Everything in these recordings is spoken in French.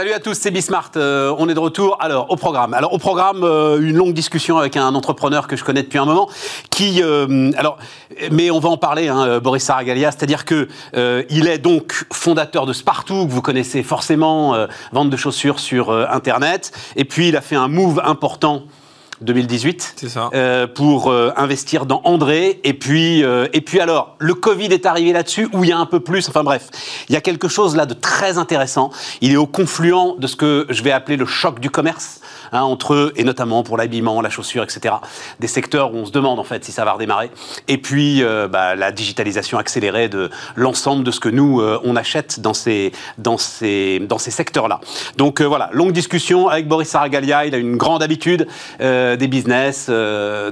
Salut à tous, c'est Bismart. Euh, on est de retour. Alors, au programme. Alors, au programme, euh, une longue discussion avec un entrepreneur que je connais depuis un moment, qui, euh, alors, mais on va en parler, hein, Boris Saragalia. C'est-à-dire que il est donc fondateur de Spartoo, que vous connaissez forcément, vente de chaussures sur Internet. Et puis, il a fait un move important 2018 euh, pour euh, investir dans André. Et puis, euh, et puis alors, le Covid est arrivé là-dessus, où il y a un peu plus? Enfin bref, il y a quelque chose là de très intéressant. Il est au confluent de ce que je vais appeler le choc du commerce hein, entre eux, et notamment pour l'habillement, la chaussure, etc. Des secteurs où on se demande en fait si ça va redémarrer. Et puis bah, la digitalisation accélérée de l'ensemble de ce que nous on achète dans ces dans ces dans ces secteurs-là. Donc voilà, longue discussion avec Boris Saragalia. Il a une grande habitude. Euh, des business euh,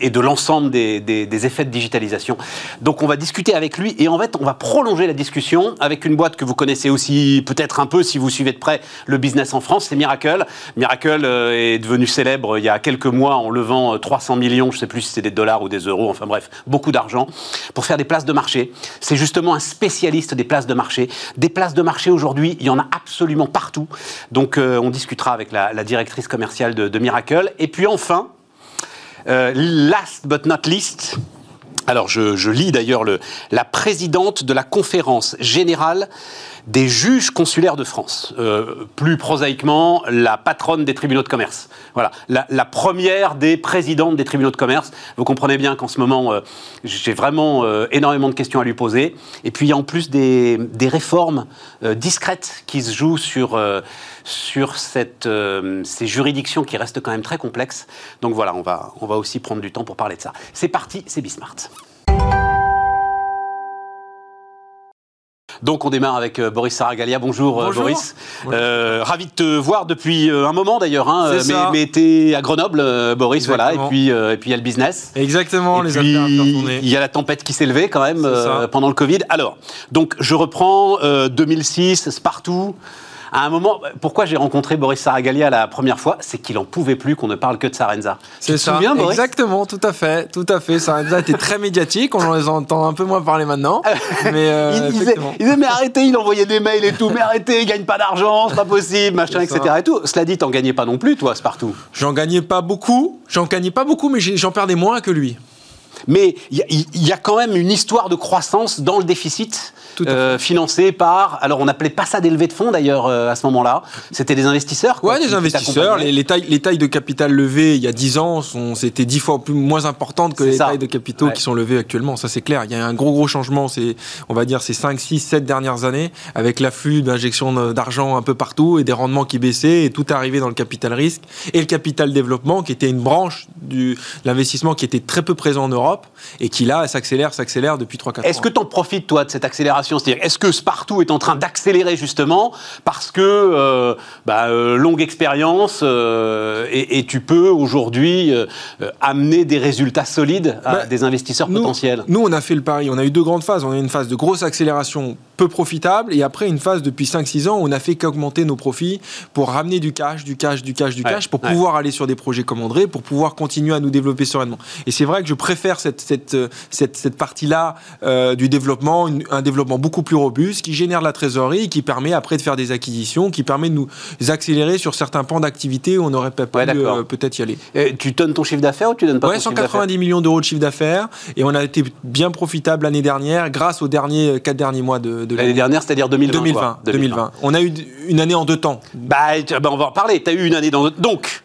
et de l'ensemble des, effets de digitalisation. Donc on va discuter avec lui et en fait on va prolonger la discussion avec une boîte que vous connaissez aussi peut-être un peu si vous suivez de près le business en France, c'est. Miracle euh, est devenu célèbre il y a quelques mois en levant 300 millions, je ne sais plus si c'est des dollars ou des euros, enfin bref, beaucoup d'argent pour faire des places de marché. C'est justement un spécialiste des places de marché. Des places de marché aujourd'hui, il y en a absolument partout. Donc on discutera avec la, directrice commerciale de, Miracle et puis enfin, euh, last but not least, alors je, lis d'ailleurs la présidente de la conférence générale des juges consulaires de France. Euh, plus prosaïquement, la patronne des tribunaux de commerce. Voilà, la, première des présidentes des tribunaux de commerce. Vous comprenez bien qu'en ce moment, euh, j'ai vraiment euh, énormément de questions à lui poser. Et puis il y a en plus des, réformes discrètes qui se jouent sur, sur cette, ces juridictions qui restent quand même très complexes. Donc voilà, on va, on va aussi prendre du temps pour parler de ça. C'est parti, c'est Bismart. Donc on démarre avec euh, Boris Saragalia. Bonjour, euh, Boris. Euh, ravi de te voir depuis un moment d'ailleurs. Hein, mais, tu es à Grenoble, Boris, voilà. Et puis et puis il y a le business. Exactement, les affaires Il y a la tempête qui s'est levée quand même pendant le Covid. Alors, donc je reprends 2006, partout à un moment, pourquoi j'ai rencontré Boris Saragalia la première fois C'est qu'il en pouvait plus qu'on ne parle que de Sarenza. C'est ça. Souviens, Boris? Exactement, tout à fait, tout à fait. Sarenza était très médiatique, on les entend un peu moins parler maintenant. mais euh, il, disait, mais arrêtez, il envoyait des mails et tout, mais arrêtez, il gagne pas d'argent, c'est pas possible, machin, etc. Et tout. Cela dit, t'en gagnais pas non plus, toi, c'est partout. J'en gagnais pas beaucoup, j'en gagnais pas beaucoup, mais j'en perdais moins que lui. Mais il y, a quand même une histoire de croissance dans le déficit euh, financé par. Alors, on n'appelait pas ça des levées de fonds d'ailleurs euh, à ce moment-là. C'était des investisseurs. Oui, des investisseurs. Les, tailles, les tailles de capital levées il y a 10 ans, c'était 10 fois plus, moins importantes que les tailles de capitaux qui sont levées actuellement. Ça, c'est clair. Il y a un gros, gros changement, on va dire, ces 5, 6, 7 dernières années, avec l'afflux d'injection d'argent un peu partout et des rendements qui baissaient et tout arrivé dans le capital risque et le capital développement qui était une branche de l'investissement qui était très peu présent en Europe et qui là s'accélère, s'accélère depuis 3-4 ans. Est-ce que tu en profites toi de cette accélération C'est-à-dire, est-ce que Spartoo est en train d'accélérer justement parce que euh, bah, euh, longue expérience euh, et, tu peux aujourd'hui amener des résultats solides à bah, des investisseurs potentiels Nous, on a fait le pari. On a eu deux grandes phases. On a eu une phase de grosse accélération peu profitable et après une phase depuis 5-6 ans où on a fait qu'augmenter nos profits pour ramener du cash, du cash, du cash, du cash pour pouvoir aller sur des projets comme André, pour pouvoir continuer à nous développer sereinement. Et c'est vrai que je préfère cette, cette, cette, cette partie-là euh, du développement, un développement beaucoup plus robuste qui génère de la trésorerie, qui permet après de faire des acquisitions, qui permet de nous accélérer sur certains pans d'activité où on n'aurait pas pu euh, peut-être y aller. tu donnes ton chiffre d'affaires ou tu donnes pas ouais, 190 millions d'euros de chiffre d'affaires et on a été bien profitable l'année dernière grâce aux derniers 4 derniers mois de, L'année dernière, c'est-à-dire 2020. 2020, 2020. On a eu une année en deux temps. Bah, bah on va en parler. Tu as eu une année dans Donc,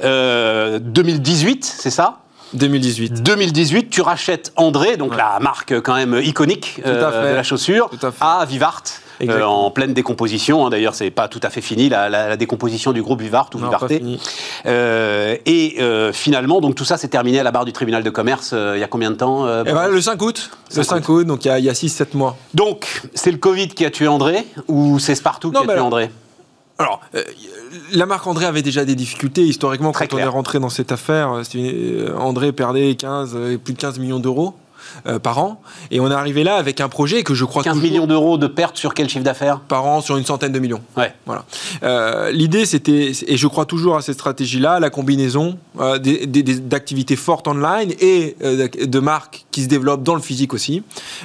2018, euh, c'est ça? 2018. 2018, tu rachètes André, donc la marque quand même iconique euh, de la chaussure, à, Vivart. Euh, en pleine décomposition. Hein. D'ailleurs, c'est pas tout à fait fini la, décomposition du groupe Vivart ou Vivarté. Euh, et finalement, donc tout ça s'est terminé à la barre du tribunal de commerce. il y a combien de temps eh ben, Le 5 août. le 5 août, donc il y a, a 6-7 mois. Donc, c'est le Covid qui a tué André ou c'est Spartoo qui a tué André? Alors, la marque André avait déjà des difficultés. Historiquement, quand on est rentré dans cette affaire, euh, euh, André perdait 15, euh, plus de 15 millions d'euros. par an. Et on est arrivé là avec un projet que je crois 15 millions d'euros de pertes sur quel chiffre d'affaires? Par an, sur une centaine de millions. Ouais. Voilà. L'idée, c'était, et je crois toujours à cette stratégie-là, la combinaison d'activités fortes online et de marques qui se développe dans le physique aussi.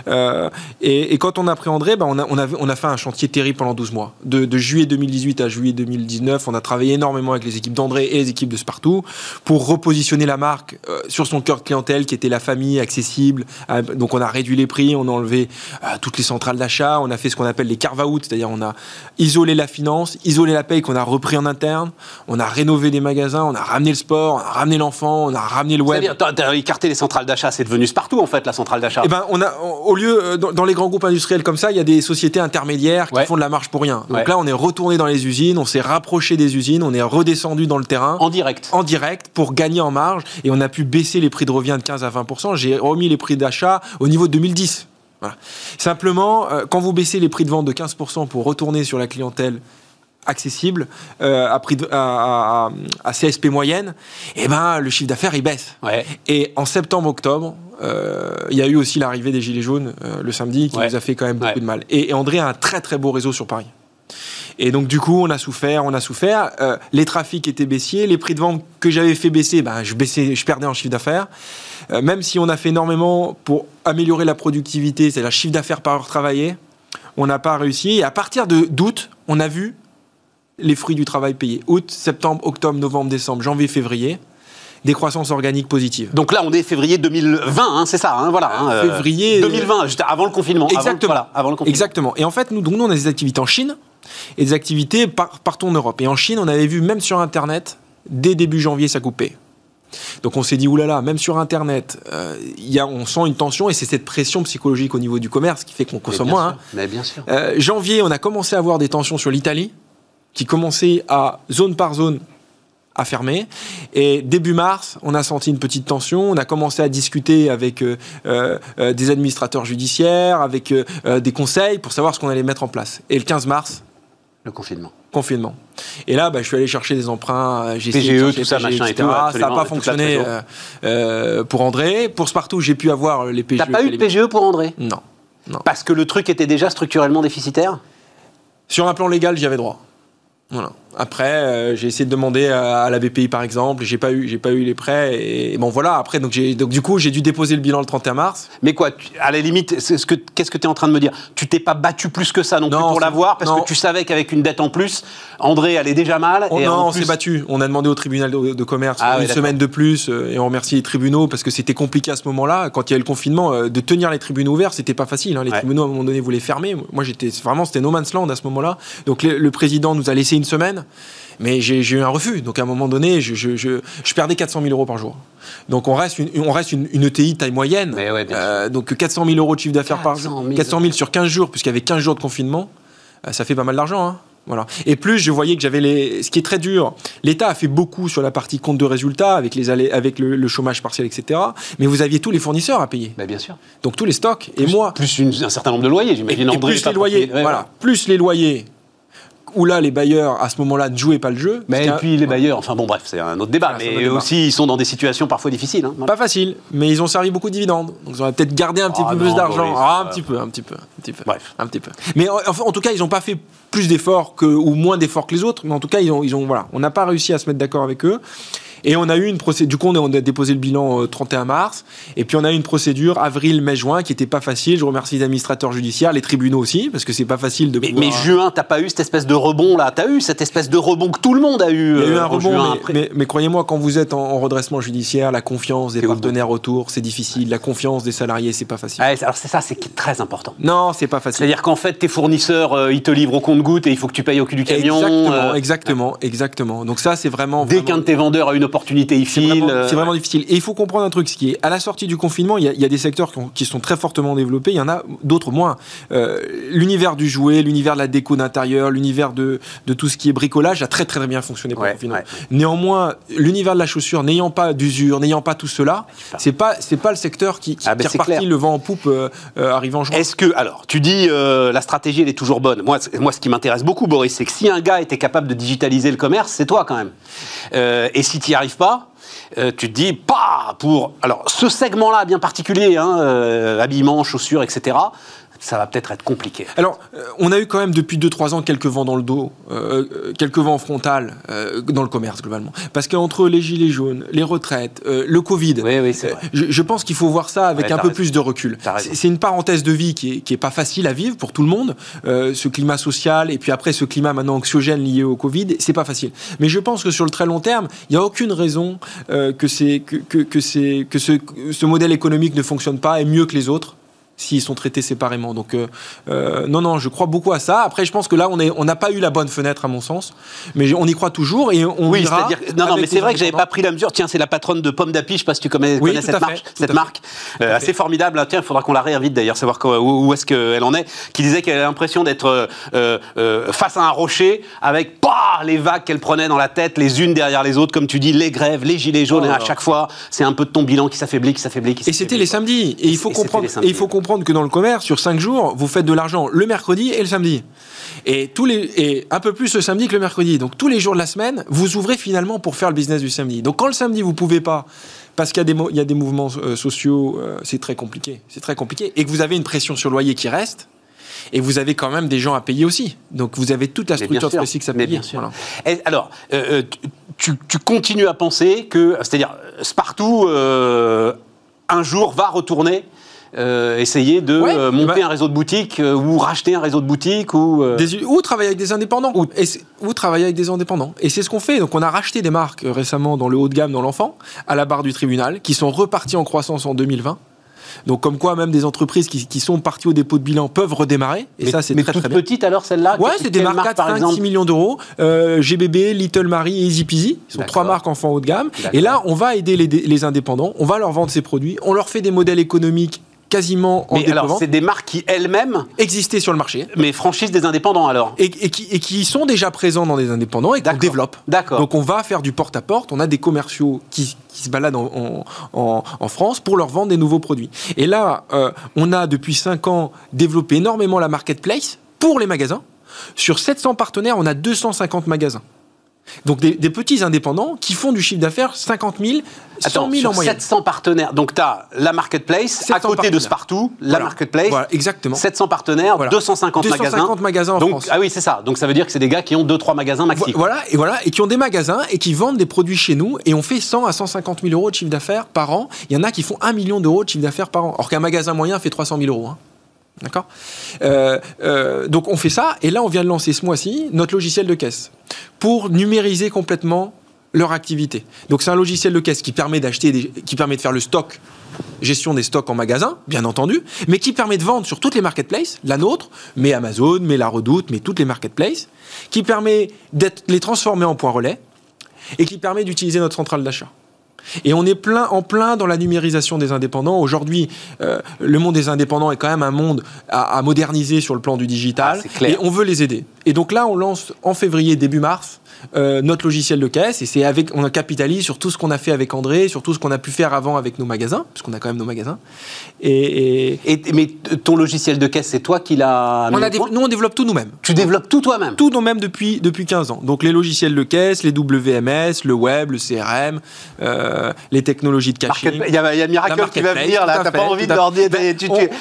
Euh, et, quand on a pris André, ben on, a, on, on, a, fait un chantier terrible pendant 12 mois. De, de, juillet 2018 à juillet 2019, on a travaillé énormément avec les équipes d'André et les équipes de Spartou pour repositionner la marque euh, sur son cœur de clientèle qui était la famille accessible. Euh, donc on a réduit les prix, on a enlevé toutes les centrales d'achat, on a fait ce qu'on appelle les carve-out, c'est-à-dire on a isolé la finance, isolé la paye qu'on a repris en interne, on a rénové des magasins, on a ramené le sport, on a ramené l'enfant, on a ramené le web. C'est-à-dire, as écarté les centrales d'achat, c'est devenu Spartou en fait, la centrale d'achat. Eh ben, on a, au lieu, euh, dans, les grands groupes industriels comme ça, il y a des sociétés intermédiaires qui font de la marge pour rien. Donc là, on est retourné dans les usines, on s'est rapproché des usines, on est redescendu dans le terrain. En direct. En direct pour gagner en marge et on a pu baisser les prix de revient de 15 à 20 J'ai remis les prix d'achat au niveau de 2010. Simplement, euh, quand vous baissez les prix de vente de 15% pour retourner sur la clientèle accessible euh, à, prix à, CSP moyenne, et eh ben, le chiffre d'affaires il baisse. Et en septembre-octobre, euh, il y a eu aussi l'arrivée des Gilets jaunes le samedi qui nous a fait quand même beaucoup de mal. Et, André a un très très beau réseau sur Paris. Et donc du coup, on a souffert, on a souffert. les trafics étaient baissiers, les prix de vente que j'avais fait baisser, ben, je, baissais, je perdais en chiffre d'affaires. Euh, même si on a fait énormément pour améliorer la productivité, c'est-à-dire chiffre d'affaires par heure travaillée, on n'a pas réussi. Et à partir de d'août, on a vu les fruits du travail payés. Août, septembre, octobre, novembre, décembre, janvier, février des croissances organiques positives. Donc là, on est février 2020, hein, c'est ça, hein, voilà. Hein, euh, février 2020, juste avant le confinement. Exactement. Avant, le confinement. Exactement. Et en fait, nous, donc, nous, on a des activités en Chine et des activités partout en Europe. Et en Chine, on avait vu même sur Internet, dès début janvier, ça coupait. Donc on s'est dit, oulala, même sur Internet, euh, y a, on sent une tension et c'est cette pression psychologique au niveau du commerce qui fait qu'on consomme moins. Hein. Mais bien sûr. Euh, janvier, on a commencé à avoir des tensions sur l'Italie, qui commençaient à, zone par zone, à fermer. Et début mars, on a senti une petite tension. On a commencé à discuter avec euh, euh, des administrateurs judiciaires, avec des conseils pour savoir ce qu'on allait mettre en place. Et le 15 mars, le confinement. Confinement. Et là, bah, je suis allé chercher des emprunts, euh, j'ai PGE, tout ça, machin et tout. ça n'a pas fonctionné euh, euh, pour André. Pour Spartou, j'ai pu avoir les PGE. T'as pas eu de PGE pour André? Non. non. Parce que le truc était déjà structurellement déficitaire? Sur un plan légal, j'y avais droit. Voilà. Après, euh, j'ai essayé de demander à, la BPI par exemple, j'ai pas eu, j'ai pas eu les prêts et, bon voilà. Après, donc du coup, j'ai dû déposer le bilan le 31 mars. Mais quoi, à la limite, ce que, qu'est-ce que tu es en train de me dire? Tu t'es pas battu plus que ça non, plus pour l'avoir parce que tu savais qu'avec une dette en plus, André allait déjà mal. et non, on s'est battu. On a demandé au tribunal de, commerce ah une semaine de plus euh, et on remercie les tribunaux parce que c'était compliqué à ce moment-là. Quand il y a eu le confinement, euh, de tenir les tribunaux ouverts, c'était pas facile. Hein. Les tribunaux à un moment donné voulaient fermer. Moi, j'étais vraiment, c'était no man's land à ce moment-là. Donc le président nous a laissé une semaine. Mais j'ai eu un refus. Donc à un moment donné, je, je, je, perdais 400 000 euros par jour. Donc on reste une, on reste une, une ETI taille moyenne. Euh, donc 400 000 euros de chiffre d'affaires par jour. 400 000 sur 15 jours, puisqu'il y avait 15 jours de confinement, euh, ça fait pas mal d'argent. Hein. Voilà. Et plus, je voyais que j'avais les. Ce qui est très dur, l'État a fait beaucoup sur la partie compte de résultats, avec, les avec le, chômage partiel, etc. Mais vous aviez tous les fournisseurs à payer. Bah, bien sûr. Donc tous les stocks. et moi. Plus un certain nombre de loyers, j'imagine. plus les loyers. voilà. Plus les loyers où là, les bailleurs, à ce moment-là, ne jouaient pas le jeu. Mais et puis les bailleurs, enfin bon, bref, c'est un autre débat. mais eux aussi, ils sont dans des situations parfois difficiles. Hein. Pas facile, mais ils ont servi beaucoup de dividendes. Donc ils auraient peut-être gardé un petit ah peu plus d'argent. Ah, un petit peu, un petit peu, un petit peu. Bref. Un petit peu. Mais en, en tout cas, ils n'ont pas fait plus d'efforts que, ou moins d'efforts que les autres. Mais en tout cas, ils ont, ils ont voilà, on n'a pas réussi à se mettre d'accord avec eux. Et on a eu une procédure. Du coup, on a déposé le bilan 31 euh, mars. Et puis, on a eu une procédure avril, mai, juin qui n'était pas facile. Je remercie les administrateurs judiciaires, les tribunaux aussi, parce que c'est pas facile de. Mais, mais juin, t'as pas eu cette espèce de rebond là? T'as eu cette espèce de rebond que tout le monde a eu. Il y a eu un euh, rebond, mais, croyez-moi, quand vous êtes en, redressement judiciaire, la confiance des partenaires autour, c'est difficile. La confiance des salariés, c'est pas facile. alors c'est ça, c'est très important. Non, c'est pas facile. C'est-à-dire qu'en fait, tes fournisseurs, euh, ils te livrent au compte-goutte et il faut que tu payes au cul du camion. Exactement, exactement, exactement. Donc ça, c'est vraiment. Dès qu'un de tes vendeurs a une opportunité, il euh, c'est vraiment difficile. Et il faut comprendre un truc, ce qui est à la sortie du confinement, il y a, des secteurs qui, sont très fortement développés, il y en a d'autres moins. Euh, l'univers du jouet, l'univers de la déco d'intérieur, l'univers de, de, tout ce qui est bricolage a très très bien fonctionné pour le confinement. Néanmoins, l'univers de la chaussure, n'ayant pas d'usure, n'ayant pas tout cela, c'est pas c'est pas le secteur qui, qui, ah ben, reparti le vent en poupe euh, arrivant en juin. Est-ce que alors tu dis la stratégie elle est toujours bonne. Moi moi ce qui m'intéresse beaucoup Boris, c'est que si un gars était capable de digitaliser le commerce, c'est toi quand même. et si tu pas, euh, tu te dis, pas pour alors ce segment-là bien particulier, hein, euh, habillement, chaussures, etc. ça va peut-être être compliqué. Alors, euh, on a eu quand même depuis 2-3 ans quelques vents dans le dos, euh, euh, quelques vents frontal dans le commerce globalement. Parce qu'entre les gilets jaunes, les retraites, le Covid, je, pense qu'il faut voir ça avec un peu plus de recul. C'est une parenthèse de vie qui est, pas facile à vivre pour tout le monde, ce climat social et puis après ce climat maintenant anxiogène lié au Covid, c'est pas facile. Mais je pense que sur le très long terme, il n'y a aucune raison que, que, que, que, que ce, ce modèle économique ne fonctionne pas et mieux que les autres s'ils sont traités séparément. Donc, euh, euh, non, non, je crois beaucoup à ça. Après, je pense que là, on n'a on pas eu la bonne fenêtre, à mon sens. Mais on y croit toujours et on Oui, c'est-à-dire. Non, non, mais c'est vrai que j'avais pas pris la mesure. Tiens, c'est la patronne de Pomme d'Api, je sais pas si tu connais, cette, marque, cette marque. Euh, assez formidable. Hein. Tiens, il faudra qu'on la réinvite d'ailleurs, savoir où, est-ce qu'elle en est. Qui disait qu'elle avait l'impression d'être face à un rocher avec bah, les vagues qu'elle prenait dans la tête, les unes derrière les autres, comme tu dis, les grèves, les gilets jaunes. Oh et à chaque fois, c'est un peu de ton bilan qui s'affaiblit, qui s'affaiblit. Et c'était les samedis. Et il faut comprendre. Et il faut comprendre que dans le commerce, sur 5 jours, vous faites de l'argent le mercredi et le samedi. Et, tous les, et un peu plus le samedi que le mercredi. Donc tous les jours de la semaine, vous ouvrez finalement pour faire le business du samedi. Donc quand le samedi, vous pouvez pas, parce qu'il y, a des, il y a des mouvements euh, sociaux, euh, c'est très compliqué. C'est très compliqué. Et que vous avez une pression sur le loyer qui reste, et vous avez quand même des gens à payer aussi. Donc vous avez toute la structure de spécifique à payer. Et alors, euh, tu, tu, continues à penser que, c'est-à-dire, Spartoo, un jour, va retourner euh, essayer de euh, monter bah- un réseau de boutiques euh, ou racheter un réseau de boutiques ou ou travailler avec des indépendants ou, ou travailler avec des indépendants et c'est ce qu'on fait donc on a racheté des marques récemment dans le haut de gamme dans l'enfant à la barre du tribunal qui sont reparties en croissance en 2020 donc comme quoi même des entreprises qui, sont parties au dépôt de bilan peuvent redémarrer. Et ça c'est très, très bien. petite alors celle-là Ouais, c'est des marques 4, 5, 6 millions d'euros. GBB, Little Marie et Easy Peasy. Ce sont trois marques enfants haut de gamme. Et là, on va aider les, les indépendants, on va leur vendre ces produits, on leur fait des modèles économiques quasiment en mais alors, c'est des marques qui elles-mêmes existaient sur le marché. Mais franchissent des indépendants alors et, qui, et, qui, sont déjà présents dans des indépendants et qu'on développe. D'accord. Donc on va faire du porte-à-porte. On a des commerciaux qui, qui se baladent en, en, en, France pour leur vendre des nouveaux produits. Et là, euh, on a depuis 5 ans développé énormément la marketplace pour les magasins. Sur 700 partenaires, on a 250 magasins. Donc des, petits indépendants qui font du chiffre d'affaires 50 000, 100 000 en moyenne. 700 partenaires. Donc tu as la marketplace à côté de Spartoo, la marketplace. Voilà, exactement. 700 partenaires, 250, 250 magasins. en Donc, Ah oui, c'est ça. Donc ça veut dire que c'est des gars qui ont 2-3 magasins maxi. Voilà, et voilà, et qui ont des magasins et qui vendent des produits chez nous et on fait 100 à 150 000 euros de chiffre d'affaires par an. Il y en a qui font 1 million d'euros de chiffre d'affaires par an. Or qu'un magasin moyen fait 300 000 euros. Hein. D'accord? Euh, euh, Donc on fait ça, et là on vient de lancer ce mois-ci notre logiciel de caisse pour numériser complètement leur activité. Donc c'est un logiciel de caisse qui permet d'acheter, qui permet de faire le stock, gestion des stocks en magasin, bien entendu, mais qui permet de vendre sur toutes les marketplaces, la nôtre, mais Amazon, mais la Redoute, mais toutes les marketplaces, qui permet de les transformer en point relais et qui permet d'utiliser notre centrale d'achat. Et on est plein, en plein dans la numérisation des indépendants. Aujourd'hui, euh, le monde des indépendants est quand même un monde à, moderniser sur le plan du digital. Ah, et on veut les aider. Et donc là, on lance en février, début mars, euh, notre logiciel de caisse et c'est avec on capitalise sur tout ce qu'on a fait avec André, sur tout ce qu'on a pu faire avant avec nos magasins, parce qu'on a quand même nos magasins. Et, mais ton logiciel de caisse, c'est toi qui l'as Nous, on développe tout nous-mêmes. Tu développes tout toi-même Tout nous-mêmes depuis, depuis 15 ans. Donc les logiciels de caisse, les WMS, le web, le CRM, euh, les technologies de caching. Il y, a, Miracle qui va venir là, t'as pas envie de leur dire.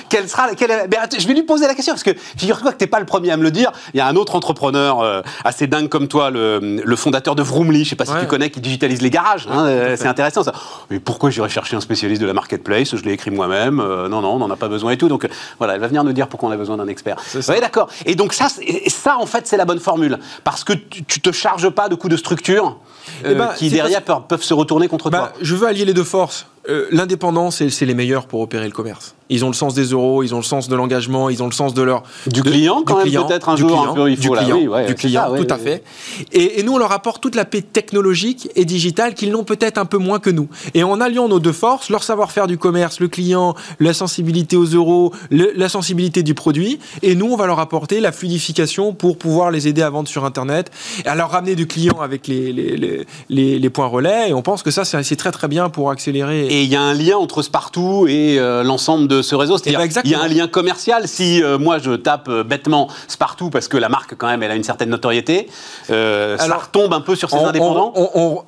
quelle sera, je vais lui poser la question, parce que figure-toi que t'es pas le premier à me le dire. Il y a un autre entrepreneur euh, assez dingue comme toi, le, le fondateur de Vroomly, je sais pas si tu connais, qui digitalise les garages. Hein, euh, c'est intéressant ça. Mais pourquoi j'irais chercher un spécialiste de la marketplace? Je l'ai écrit moi-même. Euh, non, non, on n'en a pas besoin et tout. Donc euh, voilà, elle va venir nous dire pourquoi on a besoin d'un expert. Oui, d'accord. Et donc ça, ça en fait, c'est la bonne formule parce que tu, tu te charges pas de coûts de structure eh ben, qui derrière peuvent, se retourner contre bah, toi. Je veux allier les deux forces. L'indépendance, c'est les meilleurs pour opérer le commerce. Ils ont le sens des euros, ils ont le sens de l'engagement, ils ont le sens de leur du client quand même peut-être un jour client, du client, du client, tout à fait. Et, nous on leur apporte toute la paix technologique et digitale qu'ils n'ont peut-être un peu moins que nous. Et en alliant nos deux forces, leur savoir-faire du commerce, le client, la sensibilité aux euros, la sensibilité du produit, et nous on va leur apporter la fluidification pour pouvoir les aider à vendre sur internet, et à leur ramener du client avec les les, les, les, points relais. Et on pense que ça c'est très très bien pour accélérer. Et il y a un lien entre Spartoo et euh, l'ensemble de ce réseau C'est-à-dire, eh ben, il y a un lien commercial. Si euh, moi je tape euh, bêtement Spartoo parce que la marque quand même elle a une certaine notoriété, ça retombe un peu sur ses indépendants.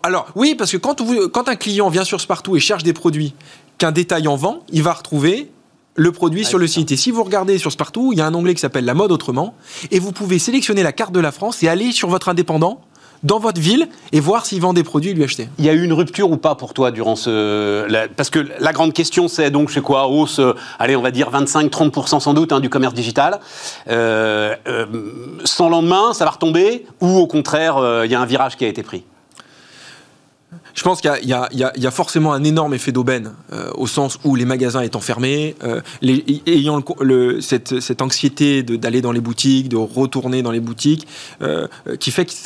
alors oui, parce que quand, quand un client vient sur Spartoo et cherche des produits qu'un détaillant vend, il va retrouver le produit sur le site. Et si vous regardez sur Spartoo, il y a un onglet qui s'appelle La mode autrement, et vous pouvez sélectionner la carte de la France et aller sur votre indépendant dans votre ville et voir s'il vend des produits et lui acheter. Il y a eu une rupture ou pas pour toi durant ce. parce que la grande question, c'est donc, sais quoi, hausse, euh, allez, on va dire 25-30% sans doute hein, du commerce digital. Euh, euh, sans lendemain, ça va retomber ou au contraire, il y a un virage qui a été pris? Je pense qu'il y, y, a forcément un énorme effet d'aubaine, euh, au sens où les magasins étant fermés, euh, les, ayant le, cette, cette, anxiété d'aller dans les boutiques, de retourner dans les boutiques, euh, qui fait qu'il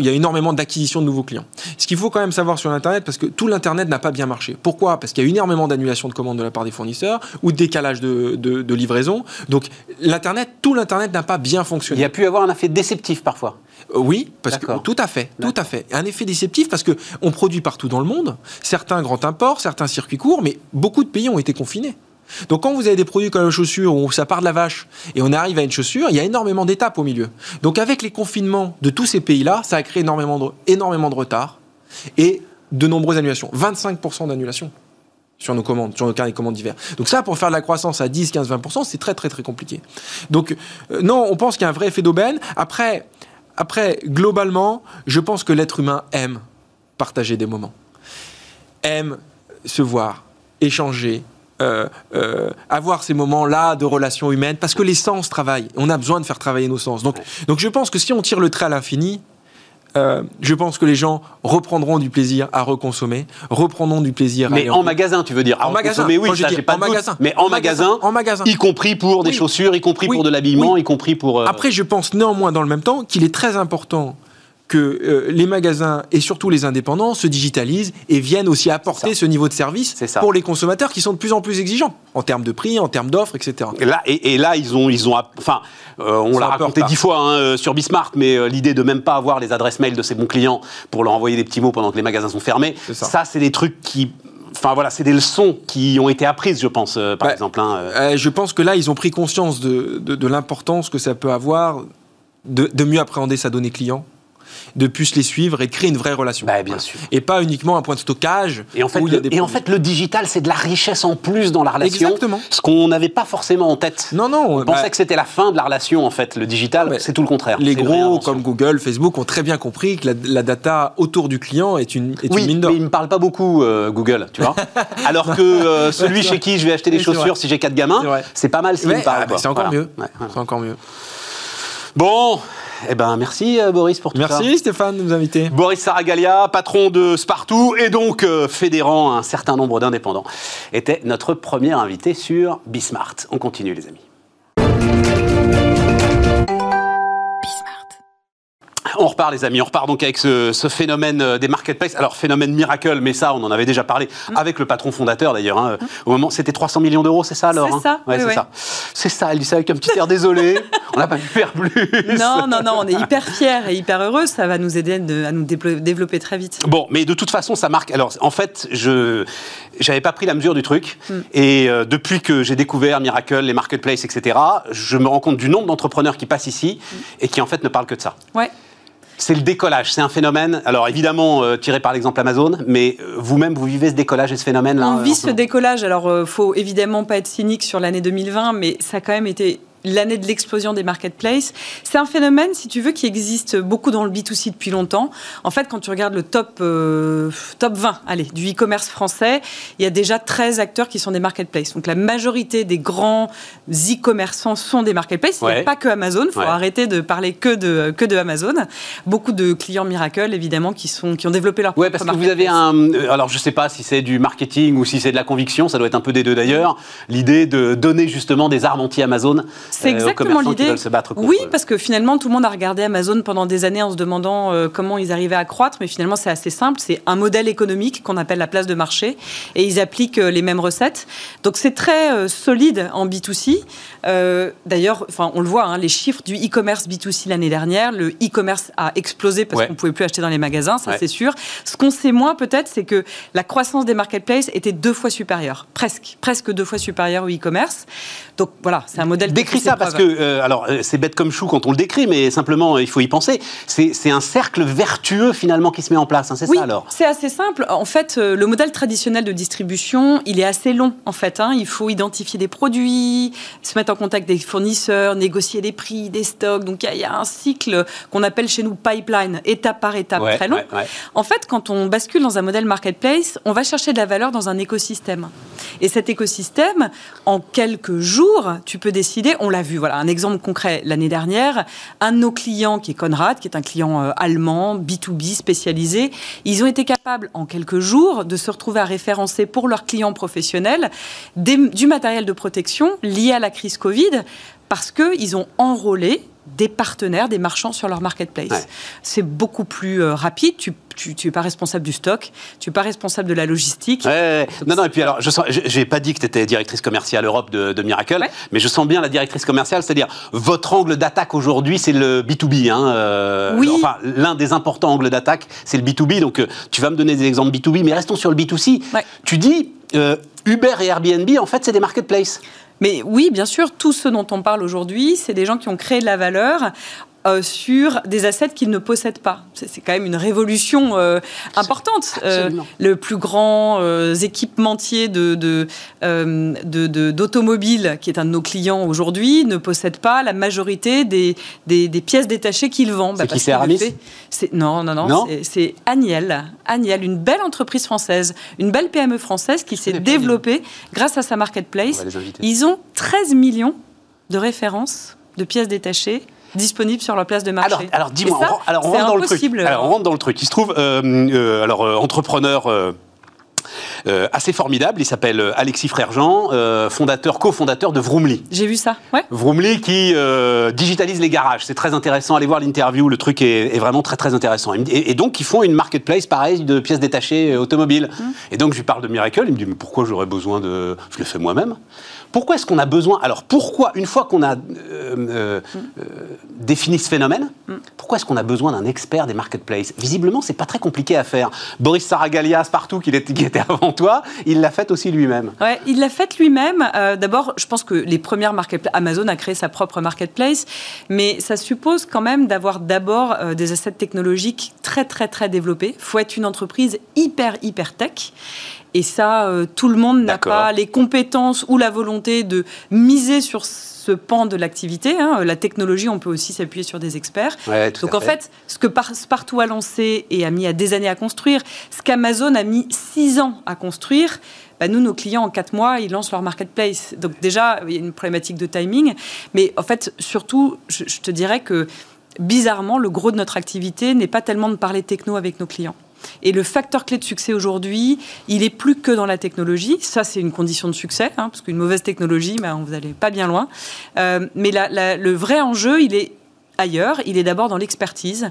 y a énormément d'acquisition de nouveaux clients. Ce qu'il faut quand même savoir sur l'Internet, parce que tout l'Internet n'a pas bien marché. Pourquoi? Parce qu'il y a eu énormément d'annulations de commandes de la part des fournisseurs ou de décalage de, de, de livraison. Donc l'Internet, tout l'Internet n'a pas bien fonctionné. Il y a pu avoir un effet déceptif parfois. Oui, parce que tout à fait, tout à fait. Un effet déceptif parce que on produit partout dans le monde, certains grands imports, certains circuits courts, mais beaucoup de pays ont été confinés. Donc quand vous avez des produits comme la chaussure où ça part de la vache et on arrive à une chaussure, il y a énormément d'étapes au milieu. Donc avec les confinements de tous ces pays-là, ça a créé énormément de, énormément retard et de nombreuses annulations. 25% d'annulations sur nos commandes, sur nos carnets de commandes d'hiver. Donc ça, pour faire de la croissance à 10, 15, 20%, c'est très très très compliqué. Donc euh, non, on pense qu'il y a un vrai effet d'aubaine. Après, après, globalement, je pense que l'être humain aime partager des moments, aime se voir, échanger, euh, euh, avoir ces moments-là de relations humaines, parce que les sens travaillent. On a besoin de faire travailler nos sens. Donc, donc je pense que si on tire le trait à l'infini, euh, je pense que les gens reprendront du plaisir à reconsommer, reprendront du plaisir mais en, magasin, tu veux dire En magasin. Mais oui, ça, pas en magasin. Mais en, magasin, en magasin, y compris pour des chaussures, y compris pour de l'habillement, y compris pour. Après, je pense néanmoins dans le même temps qu'il est très important que euh, les magasins et surtout les indépendants se digitalisent et viennent aussi apporter ce niveau de service pour les consommateurs qui sont de plus en plus exigeants en termes de prix, en termes d'offres, etc. Et là, et, là, ils ont, ils ont, enfin, euh, on l'a raconté dix fois hein, euh, sur Bismart, mais l'idée de même pas avoir les adresses mail de ses bons clients pour leur envoyer des petits mots pendant que les magasins sont fermés, ça, c'est des trucs qui Enfin voilà, c'est des leçons qui ont été apprises, je pense, par exemple. Hein, je pense que là, ils ont pris conscience de, de, l'importance que ça peut avoir de, de, mieux appréhender sa donnée client, de plus les suivre et de créer une vraie relation. Bah, bien sûr. Et pas uniquement un point de stockage. Et en fait, le, et en fait le digital, c'est de la richesse en plus dans la relation. Exactement. Ce qu'on n'avait pas forcément en tête. Non, non. On pensait bah que c'était la fin de la relation, en fait. Le digital, c'est tout le contraire. Les gros, comme Google, Facebook, ont très bien compris que la, data autour du client est une, est oui, une mine d'or. mais ils ne parlent pas beaucoup, euh, Google, tu vois. Alors que euh, celui chez qui je vais acheter des chaussures si j'ai quatre gamins, c'est pas mal s'il me parle. Ah, c'est encore mieux. C'est encore mieux. Bon, eh ben, merci euh, Boris pour tout merci, ça. Merci Stéphane de nous inviter. Boris Saragalia, patron de Spartoo et donc euh, fédérant un certain nombre d'indépendants, était notre premier invité sur Bismart. On continue les amis. On repart, les amis. On repart donc avec ce, phénomène euh, des marketplaces. Alors, phénomène miracle, mais ça, on en avait déjà parlé mm. avec le patron fondateur, d'ailleurs. Hein. Mm. Au moment, c'était 300 millions d'euros, c'est ça, alors C'est hein ça. Ouais, c'est ça. C'est ça. Elle dit ça avec un petit air désolé. on n'a pas pu faire plus. Non, non, non. On est hyper fiers et hyper heureux. Ça va nous aider à nous développer très vite. Bon, mais de toute façon, ça marque. Alors, en fait, je j'avais pas pris la mesure du truc. Mm. Et euh, depuis que j'ai découvert Miracle, les marketplaces, etc., je me rends compte du nombre d'entrepreneurs qui passent ici et qui en fait ne parlent que de ça. Ouais c'est le décollage. C'est un phénomène, alors évidemment euh, tiré par l'exemple Amazon, mais euh, vous-même, vous vivez ce décollage et ce phénomène-là On vit ce décollage. Alors, il faut évidemment pas être cynique sur l'année 2020, mais ça a quand même été l'année de l'explosion des marketplaces. C'est un phénomène, si tu veux, qui existe beaucoup dans le B2C depuis longtemps. En fait, quand tu regardes le top, euh, top 20 allez, du e-commerce français, il y a déjà 13 acteurs qui sont des marketplaces. Donc la majorité des grands e-commerçants sont des marketplaces. Il n'y a pas que Amazon, il faut arrêter de parler que de, que de Amazon. Beaucoup de clients Miracle, évidemment, qui, sont, qui ont développé leur Oui, parce que vous avez un... Euh, alors, je ne sais pas si c'est du marketing ou si c'est de la conviction, ça doit être un peu des deux d'ailleurs, l'idée de donner justement des armes anti-Amazon c'est euh, exactement l'idée. Oui, parce que finalement, tout le monde a regardé Amazon pendant des années en se demandant euh, comment ils arrivaient à croître, mais finalement, c'est assez simple. C'est un modèle économique qu'on appelle la place de marché, et ils appliquent euh, les mêmes recettes. Donc, c'est très solide en B2C. D'ailleurs, enfin, on le voit, hein, les chiffres du e-commerce B2C l'année dernière, le e-commerce a explosé parce qu'on ne pouvait plus acheter dans les magasins, ça c'est sûr. Ce qu'on sait moins peut-être, c'est que la croissance des marketplaces était deux fois supérieure, presque, presque deux fois supérieure au e-commerce. Donc voilà, c'est un modèle. Décrit ça, parce que, euh, alors, euh, c'est bête comme chou quand on le décrit, mais simplement, il faut y penser. C'est un cercle vertueux, finalement, qui se met en place, hein, c'est oui, ça alors C'est assez simple. En fait, le modèle traditionnel de distribution, il est assez long, en fait. Hein. Il faut identifier des produits, se mettre en contact des fournisseurs, négocier des prix, des stocks. Donc, il y, a un cycle qu'on appelle chez nous pipeline, étape par étape, très long. En fait, quand on bascule dans un modèle marketplace, on va chercher de la valeur dans un écosystème. Et cet écosystème, en quelques jours, tu peux décider, on l'a vu, voilà, un exemple concret l'année dernière, un de nos clients qui est Conrad, qui est un client euh, allemand, B2B spécialisé, ils ont été capables en quelques jours de se retrouver à référencer pour leurs clients professionnels du matériel de protection lié à la crise Covid parce qu'ils ont enrôlé des partenaires, des marchands sur leur marketplace. C'est beaucoup plus euh, rapide. Tu tu n'es pas responsable du stock, tu n'es pas responsable de la logistique. non, non, et puis alors, je n'ai pas dit que tu étais directrice commerciale Europe de, Miracle, mais je sens bien la directrice commerciale, c'est-à-dire votre angle d'attaque aujourd'hui, c'est le B2B. Hein, euh, oui. Enfin, l'un des importants angles d'attaque, c'est le B2B. Donc, euh, tu vas me donner des exemples B2B, mais restons sur le B2C. Tu dis, Uber et Airbnb, en fait, c'est des marketplaces. Mais oui, bien sûr, tous ceux dont on parle aujourd'hui, c'est des gens qui ont créé de la valeur euh, sur des assets qu'ils ne possèdent pas. C'est quand même une révolution euh, importante. Euh, le plus grand équipementier de, d'automobile, qui est un de nos clients aujourd'hui, ne possède pas la majorité des, des, pièces détachées qu'il vend. C'est bah, qui c'est Aramis Non, non, non. c'est Agnel. Agnel, une belle entreprise française, une belle PME française qui s'est développée grâce à sa marketplace. Ils ont 13 millions de références de pièces détachées disponibles sur leur place de marché. Alors, alors dis-moi, on, alors on rentre dans le truc. Alors on rentre dans le truc. Il se trouve, euh, euh, alors euh, assez formidable. Il s'appelle Alexis Frère-Jean, fondateur, cofondateur de Vroomly. J'ai vu ça. Ouais. Vroomly qui digitalise les garages. C'est très intéressant. Allez voir l'interview. Le truc est, vraiment très très intéressant. Et, donc ils font une marketplace pareil de pièces détachées automobiles. Mmh. Et donc je lui parle de Miracle. Il me dit mais pourquoi j'aurais besoin de Je le fais moi-même. Pourquoi est-ce qu'on a besoin Alors pourquoi, une fois qu'on a euh, euh, euh, défini ce phénomène, pourquoi est-ce qu'on a besoin d'un expert des marketplaces? Visiblement, c'est pas très compliqué à faire. Boris Saragalias, partout, qui était avant toi, il l'a fait aussi lui-même. Ouais, il l'a fait lui-même. D'abord, je pense que les premières marketplaces, Amazon a créé sa propre marketplace, mais ça suppose quand même d'avoir d'abord des assets technologiques très très très développés. Faut être une entreprise hyper hyper tech. Et ça, euh, tout le monde n'a pas les compétences ou la volonté de miser sur ce pan de l'activité. Hein. La technologie, on peut aussi s'appuyer sur des experts. Donc en fait. ce que Partout a lancé et a mis à des années à construire, ce qu'Amazon a mis six ans à construire, bah, nous, nos clients, en quatre mois, ils lancent leur marketplace. Donc déjà, il y a une problématique de timing. Mais en fait, surtout, je te dirais que bizarrement, le gros de notre activité n'est pas tellement de parler techno avec nos clients. Et le facteur clé de succès aujourd'hui, il est plus que dans la technologie. Ça, c'est une condition de succès, hein, parce qu'une mauvaise technologie, ben, vous n'allez pas bien loin. Euh, mais le vrai enjeu, il est ailleurs, il est d'abord dans l'expertise.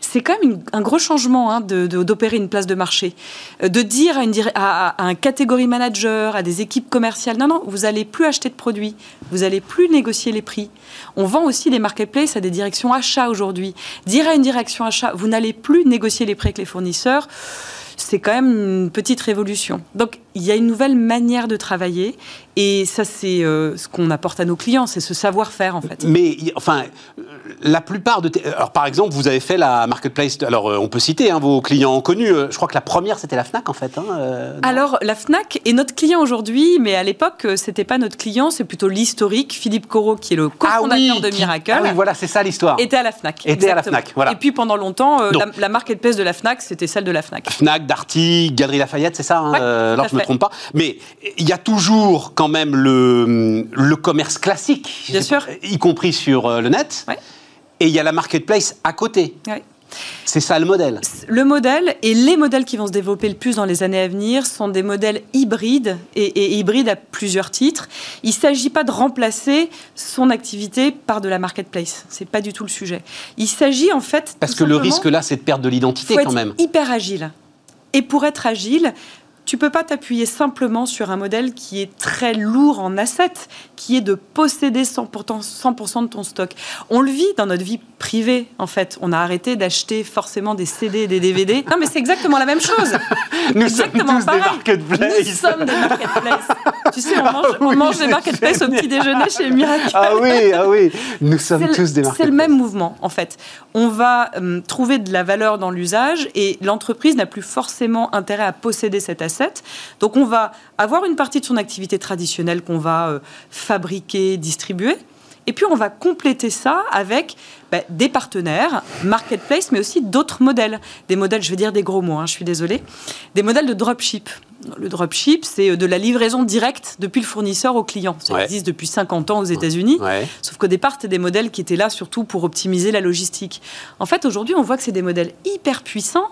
C'est quand même un gros changement hein, d'opérer une place de marché. Euh, de dire à, une, à, un catégorie manager, à des équipes commerciales, non, non, vous n'allez plus acheter de produits, vous n'allez plus négocier les prix. On vend aussi des marketplaces à des directions achats aujourd'hui. Dire à une direction achat, vous n'allez plus négocier les prix avec les fournisseurs, c'est quand même une petite révolution. Donc il y a une nouvelle manière de travailler et ça c'est euh, ce qu'on apporte à nos clients, c'est ce savoir-faire en fait. Mais enfin, la plupart de... Alors par exemple, vous avez fait la marketplace, alors euh, on peut citer hein, vos clients connus, euh, je crois que la première c'était la FNAC en fait. Hein, alors la FNAC est notre client aujourd'hui, mais à l'époque c'était pas notre client, c'est plutôt l'historique. Philippe Corot qui est le cofondateur ah de Miracle. Ah oui, voilà, c'est ça l'histoire. Était à la FNAC. Était à la FNAC, voilà. Et puis pendant longtemps, la, la marketplace de la FNAC c'était celle de la FNAC. FNAC, Darty, Galerie Lafayette, c'est ça hein, euh, me trompe pas. Mais il y a toujours quand même le, le commerce classique, Bien sûr. y compris sur euh, le net. Et il y a la marketplace à côté. C'est ça le modèle. Le modèle et les modèles qui vont se développer le plus dans les années à venir sont des modèles hybrides et, hybrides à plusieurs titres. Il ne s'agit pas de remplacer son activité par de la marketplace. C'est pas du tout le sujet. Il s'agit en fait. Parce que le risque là, c'est de perdre de l'identité quand même. Hyper agile. Et pour être agile, tu peux pas t'appuyer simplement sur un modèle qui est très lourd en assets, qui est de posséder 100%, 100 de ton stock. On le vit dans notre vie privée, en fait. On a arrêté d'acheter forcément des CD et des DVD. Non, mais c'est exactement la même chose. Nous sommes tous des marketplaces. Nous sommes des marketplaces. Tu sais, on mange, des marketplaces au petit déjeuner chez Miracle. Ah oui, ah oui, nous sommes tous des marketplaces. C'est le même mouvement, en fait. On va euh, trouver de la valeur dans l'usage et l'entreprise n'a plus forcément intérêt à posséder cet asset. Donc, on va avoir une partie de son activité traditionnelle qu'on va euh, fabriquer, distribuer. Et puis, on va compléter ça avec bah, des partenaires, marketplace, mais aussi d'autres modèles. Des modèles, je vais dire des gros mots, hein, je suis désolée. Des modèles de dropship. Le dropship, c'est euh, de la livraison directe depuis le fournisseur au client. Ça existe depuis 50 ans aux États-Unis. Sauf qu'au départ, c'était des modèles qui étaient là surtout pour optimiser la logistique. En fait, aujourd'hui, on voit que c'est des modèles hyper puissants